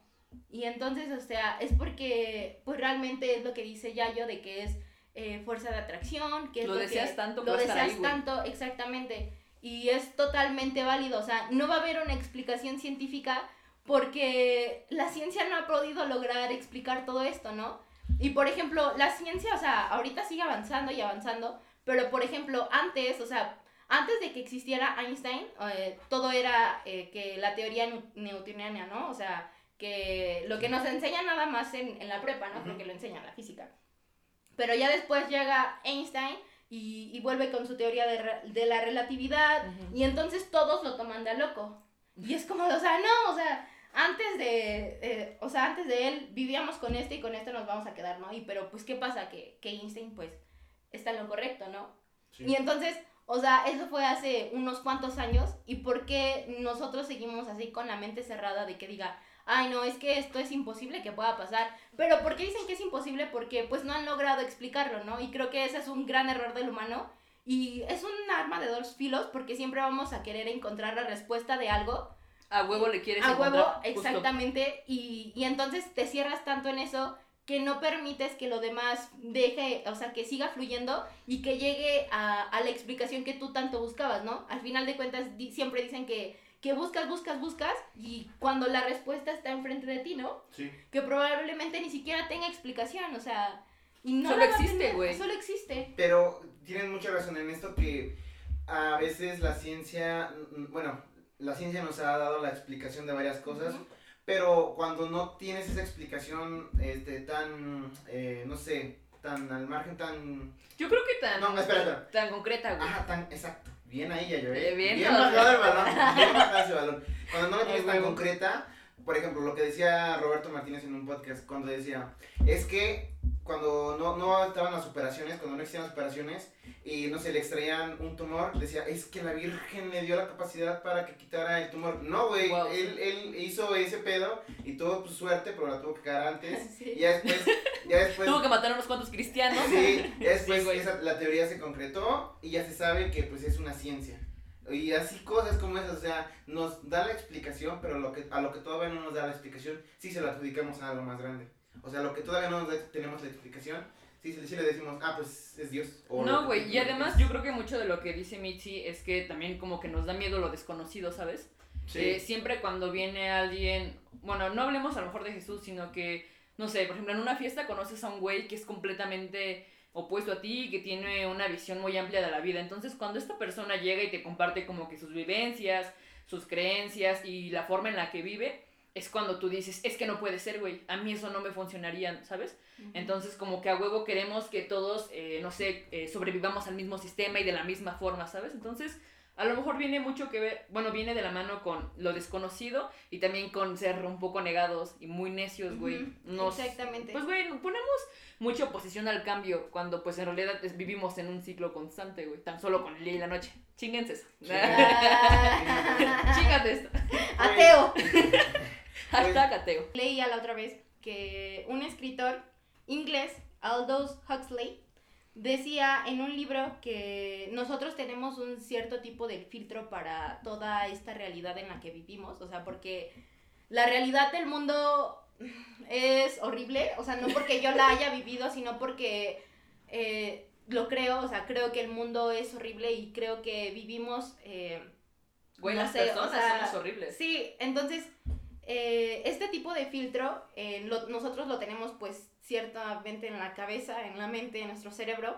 Y entonces, o sea, es porque, pues realmente es lo que dice Yayo de que es eh, fuerza de atracción, que es Lo lo, deseas que, tanto lo deseas ahí, tanto, exactamente. Y es totalmente válido, o sea, no va a haber una explicación científica porque la ciencia no ha podido lograr explicar todo esto, ¿no? Y por ejemplo, la ciencia, o sea, ahorita sigue avanzando y avanzando, pero por ejemplo, antes, o sea, antes de que existiera Einstein, eh, todo era eh, que la teoría newtoniana, ¿no? O sea, que lo que nos enseñan nada más en, en la prepa, ¿no? Porque lo enseñan la física. Pero ya después llega Einstein y, y vuelve con su teoría de, de la relatividad Ujú. y entonces todos lo toman de a loco. Y es como, o sea, no, o sea, antes de, eh, o sea, antes de él vivíamos con este y con esto nos vamos a quedar, ¿no? Y pero pues, ¿qué pasa? Que, que Einstein, pues, está en lo correcto, ¿no? Sí. Y entonces, o sea, eso fue hace unos cuantos años y por qué nosotros seguimos así con la mente cerrada de que diga, ay no, es que esto es imposible que pueda pasar. Pero ¿por qué dicen que es imposible? Porque pues no han logrado explicarlo, ¿no? Y creo que ese es un gran error del humano y es un arma de dos filos porque siempre vamos a querer encontrar la respuesta de algo A huevo le quieres a huevo, encontrar, justo. exactamente, y, y entonces te cierras tanto en eso que no permites que lo demás deje, o sea, que siga fluyendo y que llegue a, a la explicación que tú tanto buscabas, ¿no? Al final de cuentas di- siempre dicen que, que buscas, buscas, buscas y cuando la respuesta está enfrente de ti, ¿no? Sí. Que probablemente ni siquiera tenga explicación, o sea... Y no Solo existe, güey. Solo existe. Pero tienen mucha razón en esto que a veces la ciencia, mm, bueno, la ciencia nos ha dado la explicación de varias cosas, pero cuando no tienes esa explicación este, tan, eh, no sé, tan al margen, tan... Yo creo que tan, No, espera, espera. tan concreta, güey. Ajá, tan exacto. Bien ahí, ya yo. Eh, bien, bien bajado el balón. Bien bajado ese balón. Cuando no la tienes tan concreta, por ejemplo, lo que decía Roberto Martínez en un podcast, cuando decía, es que cuando no, no estaban las operaciones, cuando no existían las operaciones, y no sé, le extraían un tumor, decía, es que la Virgen le dio la capacidad para que quitara el tumor. No, güey, Wow. él, él hizo ese pedo y tuvo pues, suerte, pero la tuvo que cagar antes. Sí. Y ya después, ya después Tuvo que matar a unos cuantos cristianos. Sí, ya después Sí, esa- la teoría se concretó y ya se sabe que pues es una ciencia. Y así cosas como esas, o sea, nos da la explicación, pero lo que, a lo que todavía no nos da la explicación, sí se lo adjudicamos a algo más grande. O sea, lo que todavía no nos da- tenemos la explicación, sí, sí le decimos, ah, pues es Dios. o No, que- güey, y además yo creo que mucho de lo que dice Mitzi es que también como que nos da miedo lo desconocido, ¿sabes? Sí. Eh, siempre cuando viene alguien, bueno, no hablemos a lo mejor de Jesús, sino que, no sé, por ejemplo, en una fiesta conoces a un güey que es completamente opuesto a ti, que tiene una visión muy amplia de la vida. Entonces, cuando esta persona llega y te comparte como que sus vivencias, sus creencias y la forma en la que vive, es cuando tú dices, es que no puede ser, güey, a mí eso no me funcionaría, ¿sabes? Entonces como que a huevo queremos que todos, eh, no sé, eh, sobrevivamos al mismo sistema y de la misma forma, ¿sabes? Entonces a lo mejor viene mucho que ver, bueno, viene de la mano con lo desconocido y también con ser un poco negados y muy necios, güey. Exactamente. Pues, güey, ponemos mucha oposición al cambio cuando, pues, en realidad vivimos en un ciclo constante, güey. Tan solo con el día y la noche. Chinguense eso. Chingate esto. Ateo. Hashtag ateo. Leía la otra vez que un escritor inglés, Aldous Huxley, decía en un libro que nosotros tenemos un cierto tipo de filtro para toda esta realidad en la que vivimos, o sea, porque la realidad del mundo es horrible, o sea, no porque yo la haya vivido, sino porque eh, lo creo, o sea, creo que el mundo es horrible y creo que vivimos... Eh, Güey, las personas son horribles. Sí, entonces eh, este tipo de filtro eh, nosotros lo tenemos pues ciertamente en la cabeza, en la mente, en nuestro cerebro,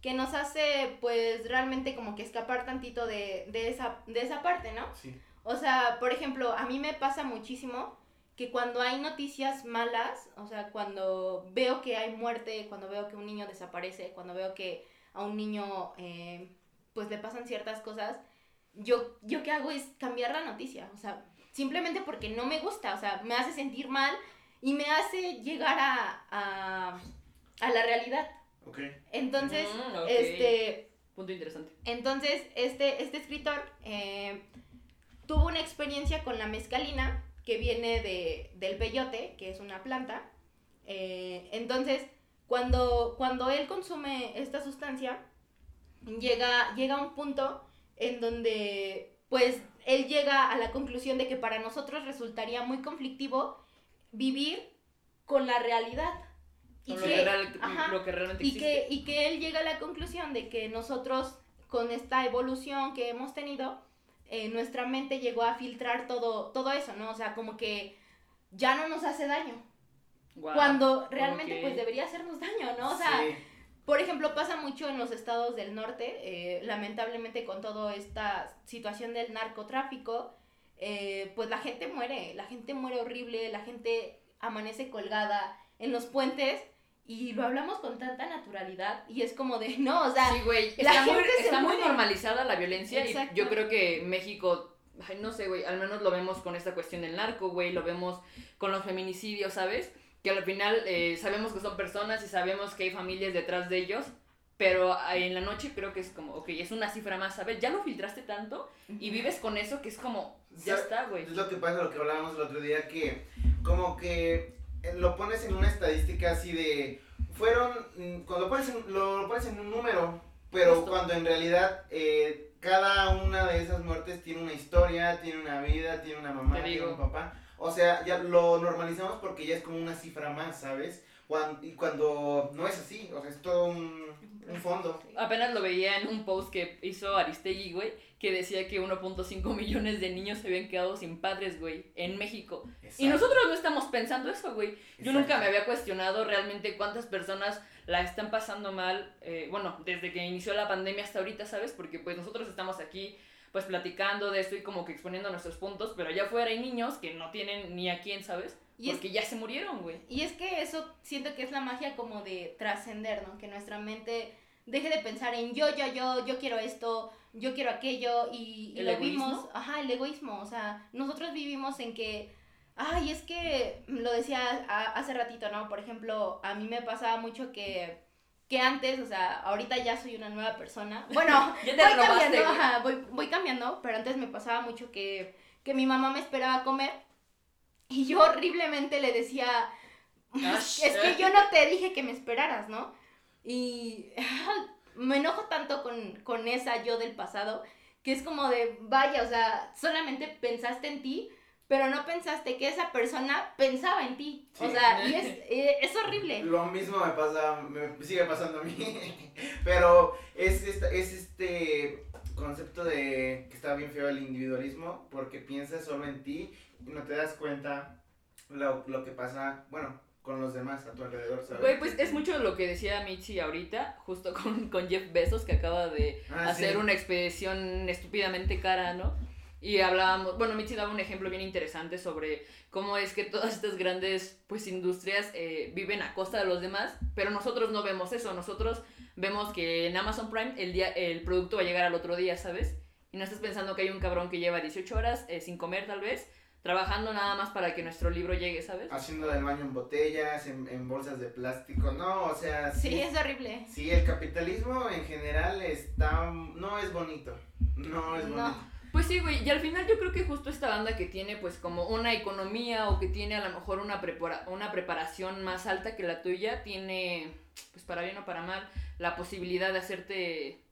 que nos hace pues realmente como que escapar tantito de, esa, de esa parte, ¿no? Sí. O sea, por ejemplo, a mí me pasa muchísimo que cuando hay noticias malas, o sea, cuando veo que hay muerte, cuando veo que un niño desaparece, cuando veo que a un niño eh, pues le pasan ciertas cosas, yo, yo qué hago es cambiar la noticia, o sea, simplemente porque no me gusta, o sea, me hace sentir mal y me hace llegar a, a, a la realidad. Ok. Entonces, Mm, este... Punto interesante. Entonces, este, este escritor eh, tuvo una experiencia con la mezcalina que viene de, del peyote, que es una planta. Eh, entonces, cuando, cuando él consume esta sustancia, llega, llega a un punto en donde pues él llega a la conclusión de que para nosotros resultaría muy conflictivo vivir con la realidad. Y que, lo, que real- ajá, lo que realmente y existe. que, y que él llega a la conclusión de que nosotros, con esta evolución que hemos tenido, eh, nuestra mente llegó a filtrar todo, todo eso, ¿no? O sea, como que ya no nos hace daño. Cuando realmente pues debería hacernos daño, ¿no? O sea, Sí. por ejemplo, pasa mucho en los estados del norte, eh, lamentablemente con toda esta situación del narcotráfico, eh, pues la gente muere, la gente muere horrible, la gente amanece colgada en los puentes y lo hablamos con tanta naturalidad y es como de, no, o sea, Sí, güey. la Está, muy, gente se está muy normalizada la violencia Exacto. y yo creo que México, ay, no sé, güey, al menos lo vemos con esta cuestión del narco, güey, lo vemos con los feminicidios, ¿sabes? Que al final eh, sabemos que son personas y sabemos que hay familias detrás de ellos, pero en la noche creo que es como, ok, es una cifra más, ¿sabes? Ya lo filtraste tanto y vives con eso que es como, ya está, güey. Es lo que pasa, lo que hablábamos el otro día, que como que eh, lo pones en una estadística así de, fueron, mm, cuando pones en, lo pones en un número, pero Justo. cuando en realidad eh, cada una de esas muertes tiene una historia, tiene una vida, tiene una mamá, tiene un papá. O sea, ya lo normalizamos porque ya es como una cifra más, ¿sabes? Y cuando no es así, o sea, es todo un, un fondo. Apenas lo veía en un post que hizo Aristegui, güey, que decía que 1.5 millones de niños se habían quedado sin padres, güey, en México. Y nosotros no estamos pensando eso, güey. Yo Exacto. nunca me había cuestionado realmente cuántas personas la están pasando mal, eh, bueno, desde que inició la pandemia hasta ahorita, ¿sabes? Porque pues nosotros estamos aquí pues platicando de esto y como que exponiendo nuestros puntos, pero allá afuera hay niños que no tienen ni a quién, ¿sabes? Y es- Porque ya se murieron, güey. Y es que eso siento que es la magia como de trascender, ¿no? Que nuestra mente deje de pensar en yo, yo, yo, yo quiero esto, yo quiero aquello y, y ¿El lo egoísmo? vimos, ajá, el egoísmo, o sea, nosotros vivimos en que, ay, es que lo decía a- hace ratito, ¿no? Por ejemplo, a mí me pasaba mucho que que antes, o sea, ahorita ya soy una nueva persona. Bueno, voy cambiando, ajá, voy, voy cambiando, pero antes me pasaba mucho que, que mi mamá me esperaba comer y yo horriblemente le decía, es que yo no te dije que me esperaras, ¿no? Y me enojo tanto con, con esa yo del pasado, que es como de, vaya, o sea, solamente pensaste en ti, pero no pensaste que esa persona pensaba en ti. O sea, y es, eh, es horrible. Lo mismo me pasa, me sigue pasando a mí, pero es, esta- es este concepto de que está bien feo el individualismo porque piensas solo en ti no te das cuenta lo, lo que pasa, bueno, con los demás a tu alrededor, ¿sabes? Güey, pues es mucho lo que decía Michi ahorita, justo con, con Jeff Bezos, que acaba de Ah, hacer sí. una expedición estúpidamente cara, ¿no? Y hablábamos, bueno, Mitzi daba un ejemplo bien interesante sobre cómo es que todas estas grandes pues industrias eh, viven a costa de los demás, pero nosotros no vemos eso, nosotros vemos que en Amazon Prime el, día, el producto va a llegar al otro día, ¿sabes? Y no estás pensando que hay un cabrón que lleva 18 horas eh, sin comer tal vez, trabajando nada más para que nuestro libro llegue, ¿sabes? Haciendo del baño en botellas, en, en bolsas de plástico, no, o sea... Sí, es horrible. Sí, el capitalismo en general está... no es bonito, no es No. bonito. Pues sí, güey, y al final yo creo que justo esta banda que tiene pues como una economía o que tiene a lo mejor una, prepara- una preparación más alta que la tuya, tiene, pues para bien o para mal, la posibilidad de hacerte,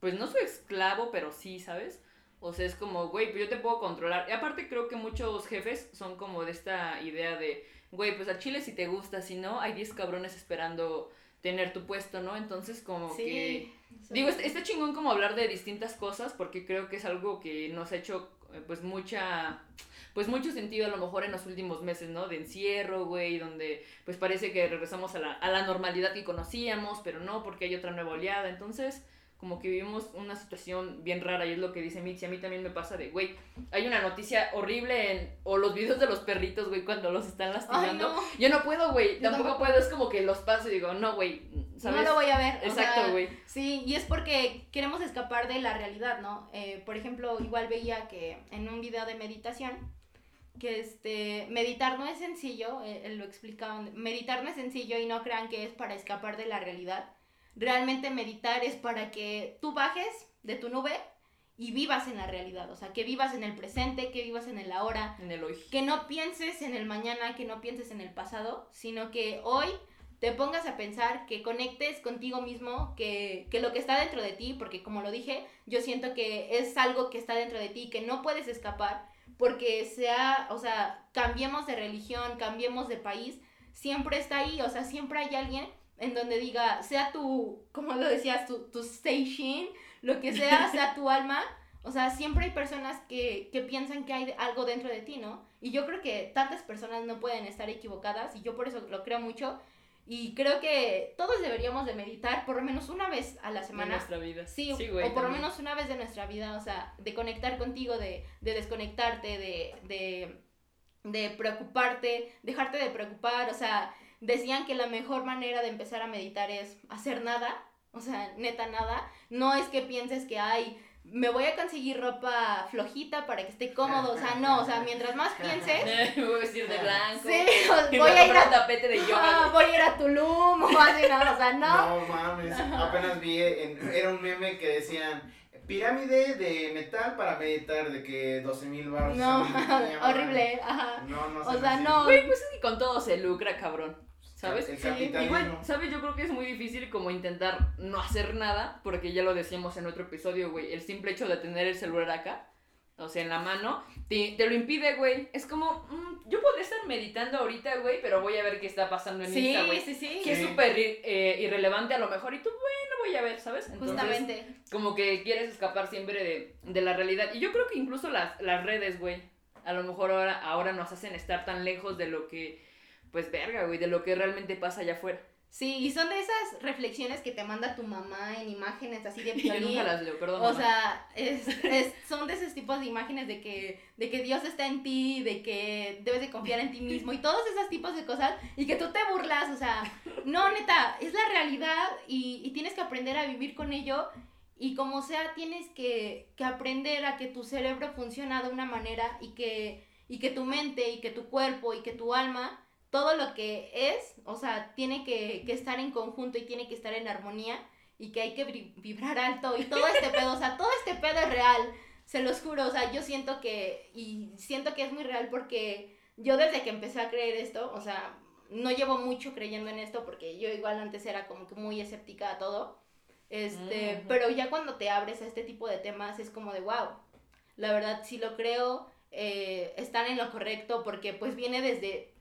pues no su esclavo, pero sí, ¿sabes? O sea, es como, güey, pues yo te puedo controlar. Y aparte creo que muchos jefes son como de esta idea de, güey, pues a Chile si te gusta, si no, hay 10 cabrones esperando tener tu puesto, ¿no? Entonces como que... Sí. Digo, está, chingón como hablar de distintas cosas porque creo que es algo que nos ha hecho eh, pues mucha pues mucho sentido a lo mejor en los últimos meses, ¿no? De encierro, güey, donde pues parece que regresamos a la, a la normalidad que conocíamos, pero no, porque hay otra nueva oleada. Entonces, como que vivimos una situación bien rara y es lo que dice Mitzi. A mí también me pasa de, güey, hay una noticia horrible en, o los videos de los perritos, güey, cuando los están lastimando. no. Yo no puedo, güey, tampoco, tampoco. puedo, es como que los paso y digo, no, güey, ¿sabes? No lo voy a ver. o Exacto, sea, güey. Sí, y es porque queremos escapar de la realidad, ¿no? Eh, por ejemplo, igual veía que en un video de meditación, que este, meditar no es sencillo, eh, eh, lo explicaban, meditar no es sencillo y no crean que es para escapar de la realidad. Realmente meditar es para que tú bajes de tu nube y vivas en la realidad, o sea, que vivas en el presente, que vivas en el ahora, En el hoy. que no pienses en el mañana, que no pienses en el pasado, sino que hoy te pongas a pensar, que conectes contigo mismo, que, que lo que está dentro de ti, porque como lo dije, yo siento que es algo que está dentro de ti, que no puedes escapar, porque sea, o sea, cambiemos de religión, cambiemos de país, siempre está ahí, o sea, siempre hay alguien en donde diga, sea tu, como lo decías, tu, tu station, lo que sea, sea tu alma, o sea, siempre hay personas que, que piensan que hay algo dentro de ti, ¿no? Y yo creo que tantas personas no pueden estar equivocadas y yo por eso lo creo mucho. Y creo que todos deberíamos de meditar por lo menos una vez a la de semana. nuestra vida. Sí, güey, o por lo menos una vez de nuestra vida, o sea, de conectar contigo, de, de desconectarte, de, de, de preocuparte, dejarte de preocupar, o sea, decían que la mejor manera de empezar a meditar es hacer nada, o sea, neta nada, no es que pienses que hay, me voy a conseguir ropa flojita para que esté cómodo, o sea, no, o sea, mientras más pienses, me voy a vestir de blanco. sí, voy a ir a, tapete de yoga. ah, voy a ir a Tulum o así, no, o sea, no. No mames, apenas vi, en- era un meme que decían pirámide de metal para meditar de que 12 mil baros. No, horrible, ajá. No, no O sé. sea, no. Güey, pues es que con todo se lucra, cabrón. ¿Sabes? El Sí. Igual, ¿sabes? Yo creo que es muy difícil como intentar no hacer nada, porque ya lo decíamos en otro episodio, güey. El simple hecho de tener el celular acá, o sea, en la mano, te, te lo impide, güey. Es como, mm, yo podría estar meditando ahorita, güey, pero voy a ver qué está pasando en Sí, Insta, güey. sí, sí. Que es súper eh, irrelevante a lo mejor, y tú, bueno, voy a ver, ¿sabes? Entonces, Justamente. como que quieres escapar siempre de, de la realidad. Y yo creo que incluso las, las redes, güey, a lo mejor ahora, ahora nos hacen estar tan lejos de lo que, pues verga, güey, de lo que realmente pasa allá afuera. Sí, y son de esas reflexiones que te manda tu mamá en imágenes así de Yo nunca las leo, perdón. O mamá. sea, es, es- son de esos tipos de imágenes de que, de que Dios está en ti, de que debes de confiar en ti mismo y todos esos tipos de cosas y que tú te burlas, o sea, no, neta, es la realidad y, y tienes que aprender a vivir con ello y como sea, tienes que, que aprender a que tu cerebro funciona de una manera y que, y que tu mente y que tu cuerpo y que tu alma, todo lo que es, o sea, tiene que, que estar en conjunto y tiene que estar en armonía y que hay que vibr- vibrar alto y todo este pedo, o sea, todo este pedo es real, se los juro, o sea, yo siento que, y siento que es muy real porque yo desde que empecé a creer esto, o sea, no llevo mucho creyendo en esto porque yo igual antes era como que muy escéptica a todo, este, Ujú. pero ya cuando te abres a este tipo de temas es como de, wow, la verdad sí lo creo, eh, están en lo correcto porque pues viene desde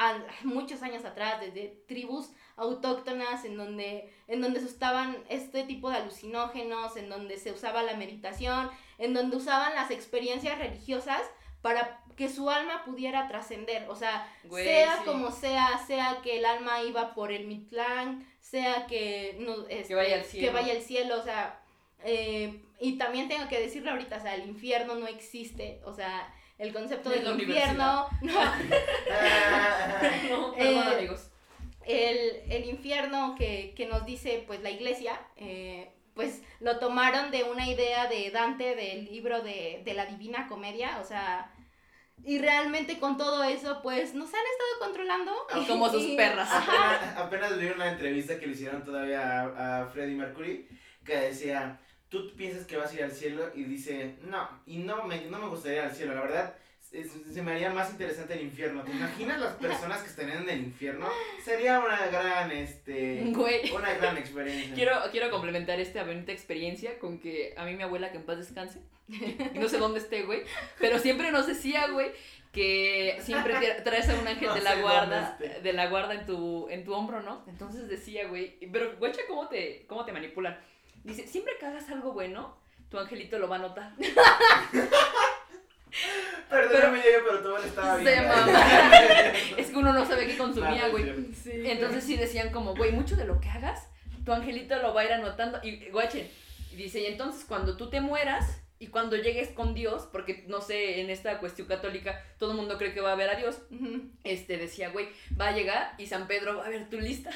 a- muchos años atrás, desde tribus autóctonas en donde, en donde se usaban este tipo de alucinógenos, en donde se usaba la meditación, en donde usaban las experiencias religiosas para que su alma pudiera trascender, o sea, Güey, sea sí. como sea, sea que el alma iba por el Mictlán, sea que, no, este, vaya al cielo. que vaya al cielo, o sea, eh, y también tengo que decirlo ahorita, o sea, el infierno no existe, o sea, el concepto del infierno, no, No, perdón, Eh, amigos. el, el infierno que, que nos dice pues la iglesia, eh, pues lo tomaron de una idea de Dante del libro de, de la Divina Comedia, o sea, y realmente con todo eso pues nos han estado controlando. Ah, como sus y- perras. Apenas, apenas vi una entrevista que le hicieron todavía a, a Freddie Mercury que decía, tú piensas que vas a ir al cielo y dice, no, y no me, no me gustaría ir al cielo, la verdad. es- se me haría más interesante el infierno. ¿Te imaginas las personas que estarían en el infierno? Sería una gran, este, Güey. una gran experiencia. Quiero, quiero complementar esta bonita experiencia con que a mí mi abuela, que en paz descanse, no sé dónde esté, güey, pero siempre nos decía, güey, que siempre tra- traes a un ángel No de la guarda, de la guarda en tu, en tu hombro, ¿no? Entonces decía, güey, pero guacha cómo te, cómo te manipulan. Dice, siempre que hagas algo bueno, tu angelito lo va a notar. Perdóname, pero tu abuela estaba Se bien. mamá. Es que uno no sabe qué consumía, güey. Entonces sí decían como, güey, mucho de lo que hagas, tu angelito lo va a ir anotando. Y guachen, y dice, y entonces cuando tú te mueras y cuando llegues con Dios, porque no sé, en esta cuestión católica todo el mundo cree que va a ver a Dios, este decía, güey, va a llegar y San Pedro va a ver tu lista.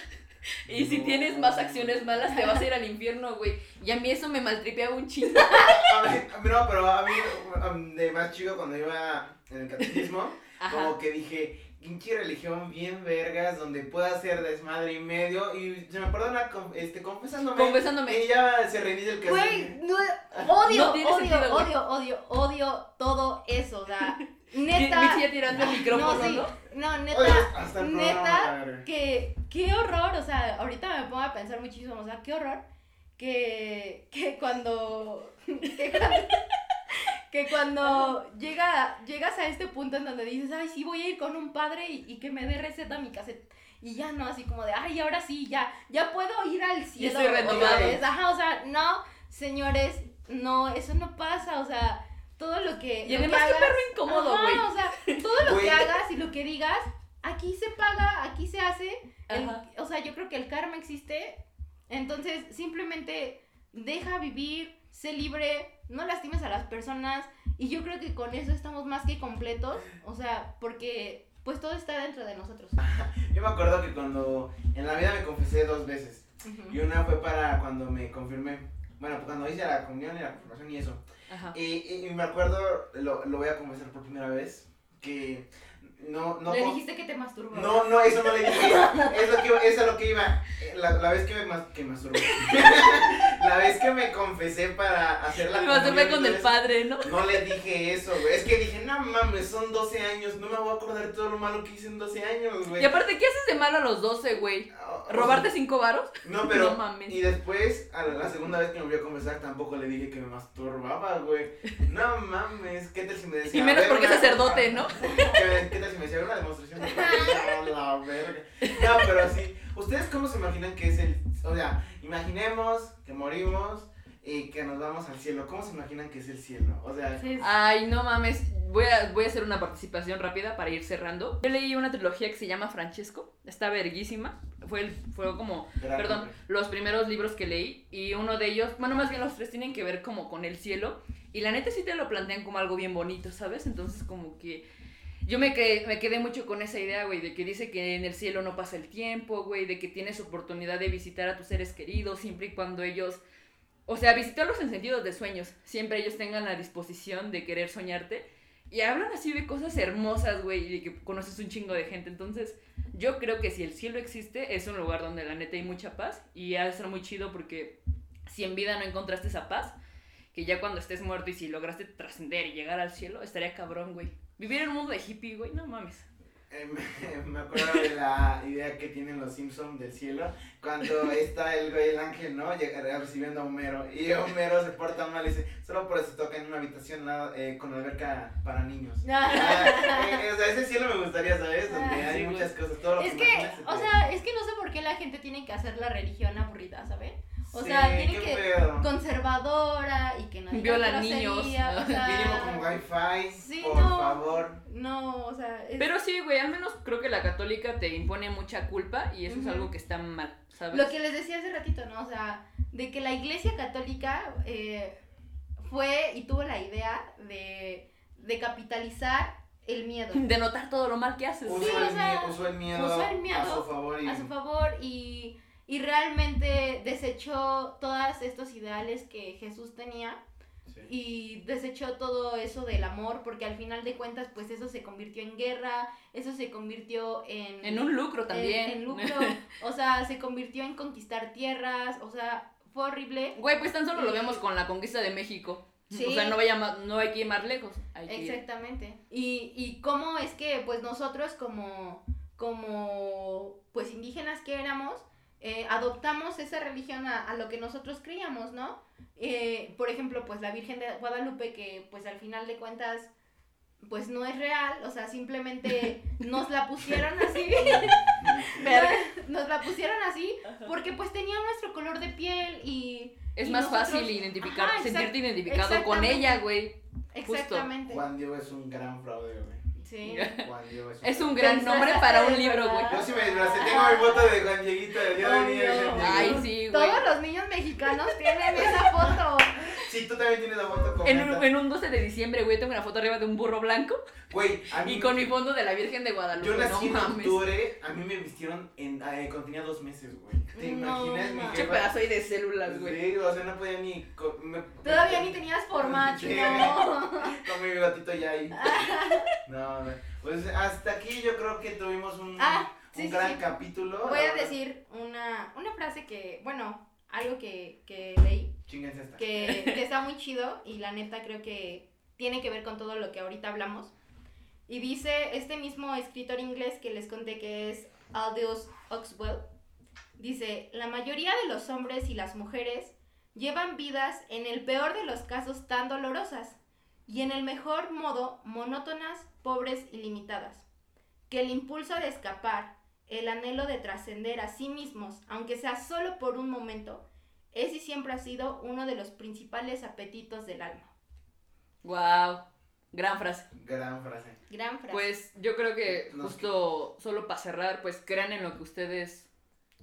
Y si No. tienes más acciones malas, te vas a ir al infierno, güey. Y a mí eso me maltripeaba un chingo. A no, pero a mí, de más chico, cuando iba en el catecismo, Ajá. como que dije, pinche religión bien vergas, donde pueda hacer desmadre y medio, y se me perdona este, confesándome. Confesándome. Y ya se reinicia el caso. Güey, no, odio, No odio, sentido, odio, odio, odio todo eso, o sea, neta. Michi ya tirando el micrófono, no, sí, ¿no? no, Oye, neta, hasta el neta, programa, la verga. que, qué horror, o sea, ahorita me pongo a pensar muchísimo, o sea, qué horror que, que cuando, que cuando, que cuando llega, llegas a este punto en donde dices, ay, sí, voy a ir con un padre y, y que me dé receta mi cassette. Y ya no, así como de, ay, ahora sí, ya, ya puedo ir al cielo. estoy otra renovado. vez". Ajá, o sea, no, señores, no, eso no pasa, o sea, todo lo que... Y lo que además, qué hagas- perro incómodo, güey. o sea, todo lo que hagas y lo que digas, aquí se paga, aquí se hace. el- o sea, yo creo que el karma existe. Entonces, simplemente deja vivir, sé libre, no lastimes a las personas. Y yo creo que con eso estamos más que completos. O sea, porque pues todo está dentro de nosotros. Yo me acuerdo que cuando en la vida me confesé dos veces. Y una fue para cuando me confirmé. Bueno, pues cuando hice la comunión y la confirmación y eso. Ajá. Y, y- me acuerdo, lo, lo voy a confesar por primera vez, que no, no, Le dijiste que te masturbó. no, no, eso no le dije, es lo que iba, eso es lo que iba, la, la vez que me, mas- que masturbé, la vez que me confesé para hacer la comunión con el padre, ¿no? No le dije eso, güey, es que dije, no mames, son 12 años, no me voy a acordar todo lo malo que hice en 12 años, güey. Y aparte, ¿qué haces de malo a los 12, güey? Ah, ¿Robarte sea, cinco varos? No, pero. No mames. Y después, a la, la segunda vez que me volvió a confesar, tampoco le dije que me masturbaba, güey. No mames, ¿qué tal si me decía? Y menos "A ver, porque es sacerdote, ¿no? ¿Qué, qué tal si me decía una demostración de? No, la verga. No, pero sí. ¿Ustedes cómo se imaginan que es el. O sea, imaginemos que morimos y que nos vamos al cielo. ¿Cómo se imaginan que es el cielo? O sea, Sí, Ay, no mames. Voy a, voy a hacer una participación rápida para ir cerrando. Yo leí una trilogía que se llama Francesco. Está verguísima. Fue, el- fue como, Gran perdón, nombre. los primeros libros que leí. Y uno de ellos, bueno, más bien los tres tienen que ver como con el cielo. Y la neta sí te lo plantean como algo bien bonito, ¿sabes? Entonces como que... Yo me quedé, me quedé mucho con esa idea, güey, de que dice que en el cielo no pasa el tiempo, güey, de que tienes oportunidad de visitar a tus seres queridos siempre y cuando ellos o sea, visitarlos en sentido de sueños. Siempre ellos tengan la disposición de querer soñarte. Y hablan así de cosas hermosas, güey, y de que conoces un chingo de gente. Entonces, yo creo que si el cielo existe, es un lugar donde la neta hay mucha paz. Y ha de ser muy chido porque si en vida no encontraste esa paz, que ya cuando estés muerto y si lograste trascender y llegar al cielo, estaría cabrón, güey. Vivir en un mundo de hippie, güey, no mames. Eh, me, me acuerdo de la idea que tienen los Simpsons del cielo, cuando está el güey, el ángel, ¿no? Llega, recibiendo a Homero, y Homero se porta mal y dice, solo por eso toca en una habitación nada, eh, con alberca para niños. Ah, eh, o sea, ese cielo me gustaría, ¿sabes? Donde Ah, hay sí, muchas cosas, todo lo Es que que, o sea, es que no sé por qué la gente tiene que hacer la religión aburrida, ¿saben? O Sí, sea, tiene que- pedo. Conservadora y que no diga Viola niños. o sea, Mínimo con wifi, Sí, por no. favor. No, o sea, es- Pero sí, güey, al menos creo que la católica te impone mucha culpa y eso es algo que está mal, ¿sabes? lo que les decía hace ratito, ¿no? O sea, de que la Iglesia Católica eh, fue y tuvo la idea de, de capitalizar el miedo. De notar todo lo mal que haces. Usó, Sí, el, o sea, usó el miedo usó el miedo a su favor y... a su favor y, y realmente desechó todos estos ideales que Jesús tenía Sí. y desechó todo eso del amor porque al final de cuentas pues eso se convirtió en guerra, eso se convirtió en... En un lucro también. En, en lucro, o sea, se convirtió en conquistar tierras, o sea, fue horrible. Güey, pues tan solo lo vemos con la conquista de México. Sí. O sea, no, vaya ma- no hay que ir más lejos. Hay que ir- Exactamente. Y, y cómo es que pues nosotros como, como pues indígenas que éramos, eh, adoptamos esa religión a, a lo que nosotros creíamos, ¿no? Eh, por ejemplo, pues la Virgen de Guadalupe, que pues al final de cuentas pues no es real, o sea, simplemente nos la pusieron así. Nos la pusieron así porque pues tenía nuestro color de piel y... Es y más nosotros- fácil identificar, Ajá, sentirte identificado con ella, güey. Justo. Exactamente. Juan Diego es un gran fraude, güey. Sí. Juan Diego es un... Es un gran nombre para un de libro, güey. Yo sí me disfracé, tengo mi foto de Juan Dieguito del día de niño. Ay, sí, güey. Todos los niños mexicanos tienen esa foto. Sí, tú también tienes la foto En un, en un 12 de diciembre, güey, tengo una foto arriba de un burro blanco Güey, a mí... y con mi fondo de la Virgen de Guadalupe. Yo nací no en mames. octubre, a mí me vistieron en, eh, cuando tenía dos meses, güey. ¿Te No, imaginas mi. Qué jefa? pedazo de células, güey. Sí, o sea, no podía ni... me- Todavía ni tenías formato. Sí. No. Con mi bigotito ya ahí. No, no. Pues hasta aquí yo creo que tuvimos un, Ah, un sí, gran sí. capítulo. Voy a decir una, una frase que, bueno, algo que, que leí, Que, que está muy chido y la neta creo que tiene que ver con todo lo que ahorita hablamos. Y dice este mismo escritor inglés que les conté que es Aldous Oxwell, dice, la mayoría de los hombres y las mujeres llevan vidas en el peor de los casos tan dolorosas y en el mejor modo monótonas, pobres y limitadas, que el impulso de escapar, el anhelo de trascender a sí mismos, aunque sea solo por un momento, es y siempre ha sido uno de los principales apetitos del alma. Wow. Gran frase. Gran frase. Gran frase. Pues yo creo que justo solo para cerrar, pues crean en lo que ustedes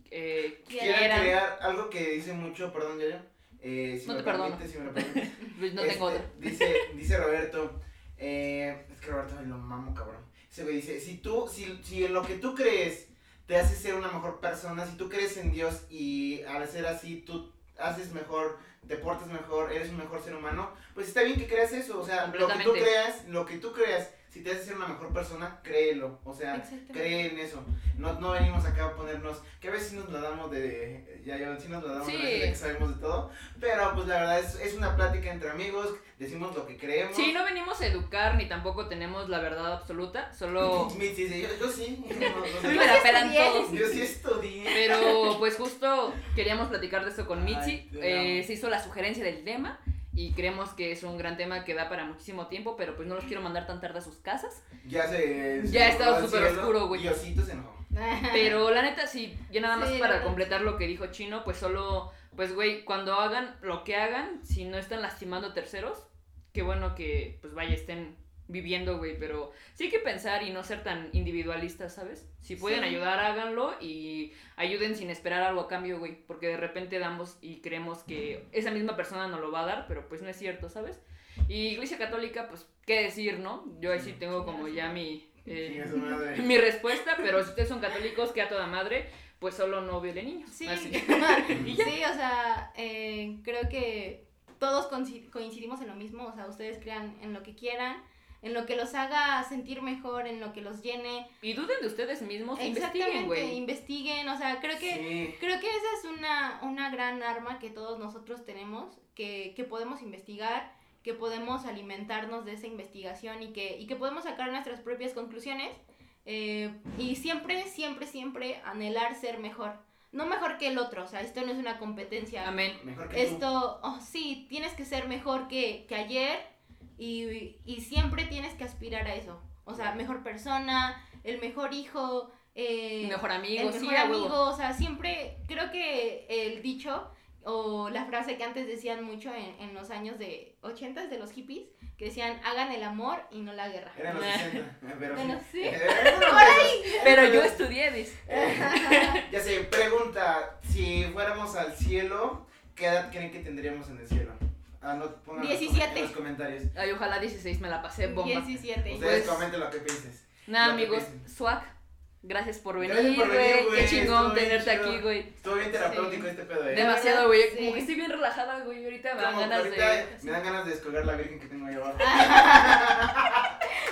eh, Quieran crear algo que dice mucho, perdón, Yayo. Eh, si No me te perdono. permites, si me lo permites. Pues no Este, tengo otra. Dice, dice Roberto, eh, es que Roberto lo mamo, cabrón. Ese güey dice, si tú, si, si en lo que tú crees te hace ser una mejor persona, si tú crees en Dios y al ser así tú haces mejor, te portas mejor, eres un mejor ser humano, pues está bien que creas eso, o sea, lo que tú creas, lo que tú creas, si te hace ser una mejor persona, créelo, o sea, cree en eso. No, no venimos acá a ponernos, que a veces sí nos la damos de, ya, ya, sí nos la damos Sí. de, que sabemos de todo, pero pues la verdad es, es una plática entre amigos, decimos lo que creemos. Sí, no venimos a educar ni tampoco tenemos la verdad absoluta, solo... Sí, sí, yo, yo sí. No, no pelan estudié. todos. Yo sí estudié. Pero pues justo queríamos platicar de esto con Mitzi. Ay, Eh, se hizo la sugerencia del tema y creemos que es un gran tema que da para muchísimo tiempo, pero pues no los quiero mandar tan tarde a sus casas. Ya se. Ya se está enojó al súper oscuro, güey. Diosito se enojó. Pero la neta, sí, ya nada más Sí, para completar lo que dijo Chino, pues solo, pues güey, cuando hagan lo que hagan, si no están lastimando a terceros, qué bueno que pues vaya, estén viviendo, güey, pero sí hay que pensar y no ser tan individualistas, ¿sabes? Si pueden Sí. ayudar, háganlo y ayuden sin esperar algo a cambio, güey, porque de repente damos y creemos que esa misma persona nos lo va a dar, pero pues no es cierto, ¿sabes? Y Iglesia Católica, pues, ¿qué decir, no? Yo ahí sí tengo como ya mi... eh, Chinga su madre. mi respuesta, pero si ustedes son católicos, que a toda madre, pues solo no violen niños. Sí, Así. sí, o sea, eh, creo que todos coinci- coincidimos en lo mismo, o sea, ustedes crean en lo que quieran, en lo que los haga sentir mejor, en lo que los llene. Y duden de ustedes mismos, investiguen, güey. investiguen, o sea, creo que Sí. creo que esa es una, una gran arma que todos nosotros tenemos, que, que podemos investigar, que podemos alimentarnos de esa investigación y que, y que podemos sacar nuestras propias conclusiones. eh, y siempre, siempre, siempre anhelar ser mejor. No mejor que el otro, o sea, esto no es una competencia. Amén. Mejor que tú. Esto, oh, sí, tienes que ser mejor que, que ayer y, y siempre tienes que aspirar a eso. O sea, mejor persona, el mejor hijo, eh, Mejor amigo, el sí, mejor amigo, o sea, siempre creo que el dicho o la frase que antes decían mucho en, en los años de 80 de los hippies, que decían hagan el amor y no la guerra. Eran los 60. Pero Bueno, sí. Eh, eran los Pero yo estudié, dice. Ya sé, pregunta, si fuéramos al cielo, ¿qué edad creen que tendríamos en el cielo? Ah, no, pongan 17. en los comentarios. Ay, ojalá 16 me la pasé bomba. 17. Ustedes Pues- comenten lo que pienses. Nada, amigos. Swag, gracias por venir, güey. Qué chingón tenerte chido. aquí, güey. Estuvo bien terapéutico Sí. este pedo, eh. Demasiado, güey. Sí. Como que estoy bien relajada, güey. Ahorita me dan ganas ahorita de. Me dan ganas de descolgar la virgen que tengo ahí abajo.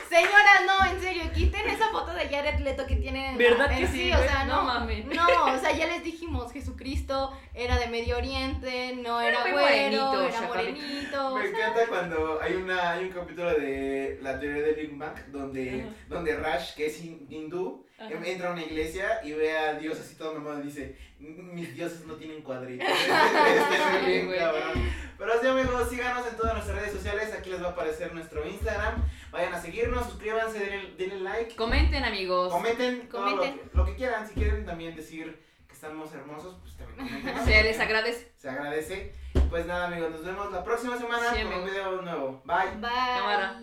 Señora, no, en serio, quiten esa foto de Jared Leto que tienen. ¿Verdad que en sí, o sea, No no. mames. No, o sea, ya les dijimos, Jesucristo era de Medio Oriente, no era güero, morenito, era morenito. Me sea, encanta cuando hay una hay un capítulo de la teoría del Big Bang donde, donde Rash, que es hin- hindú, Ajá. em- entra a una iglesia y ve a Dios así todo mamado y dice, mis dioses no tienen cuadritos. Está bien, güey. cabrón. Pero así amigos, síganos en todas nuestras redes sociales, aquí les va a aparecer nuestro Instagram. Vayan a seguirnos, suscríbanse, denle, denle like. Comenten, amigos. Comenten, todo lo Comenten. que- Lo, que quieran, si quieren también decir que estamos hermosos, pues también comenten. Se les agradece. Se agradece. Pues nada amigos, nos vemos la próxima semana Sí, con un video nuevo. Bye. Bye. Cámara.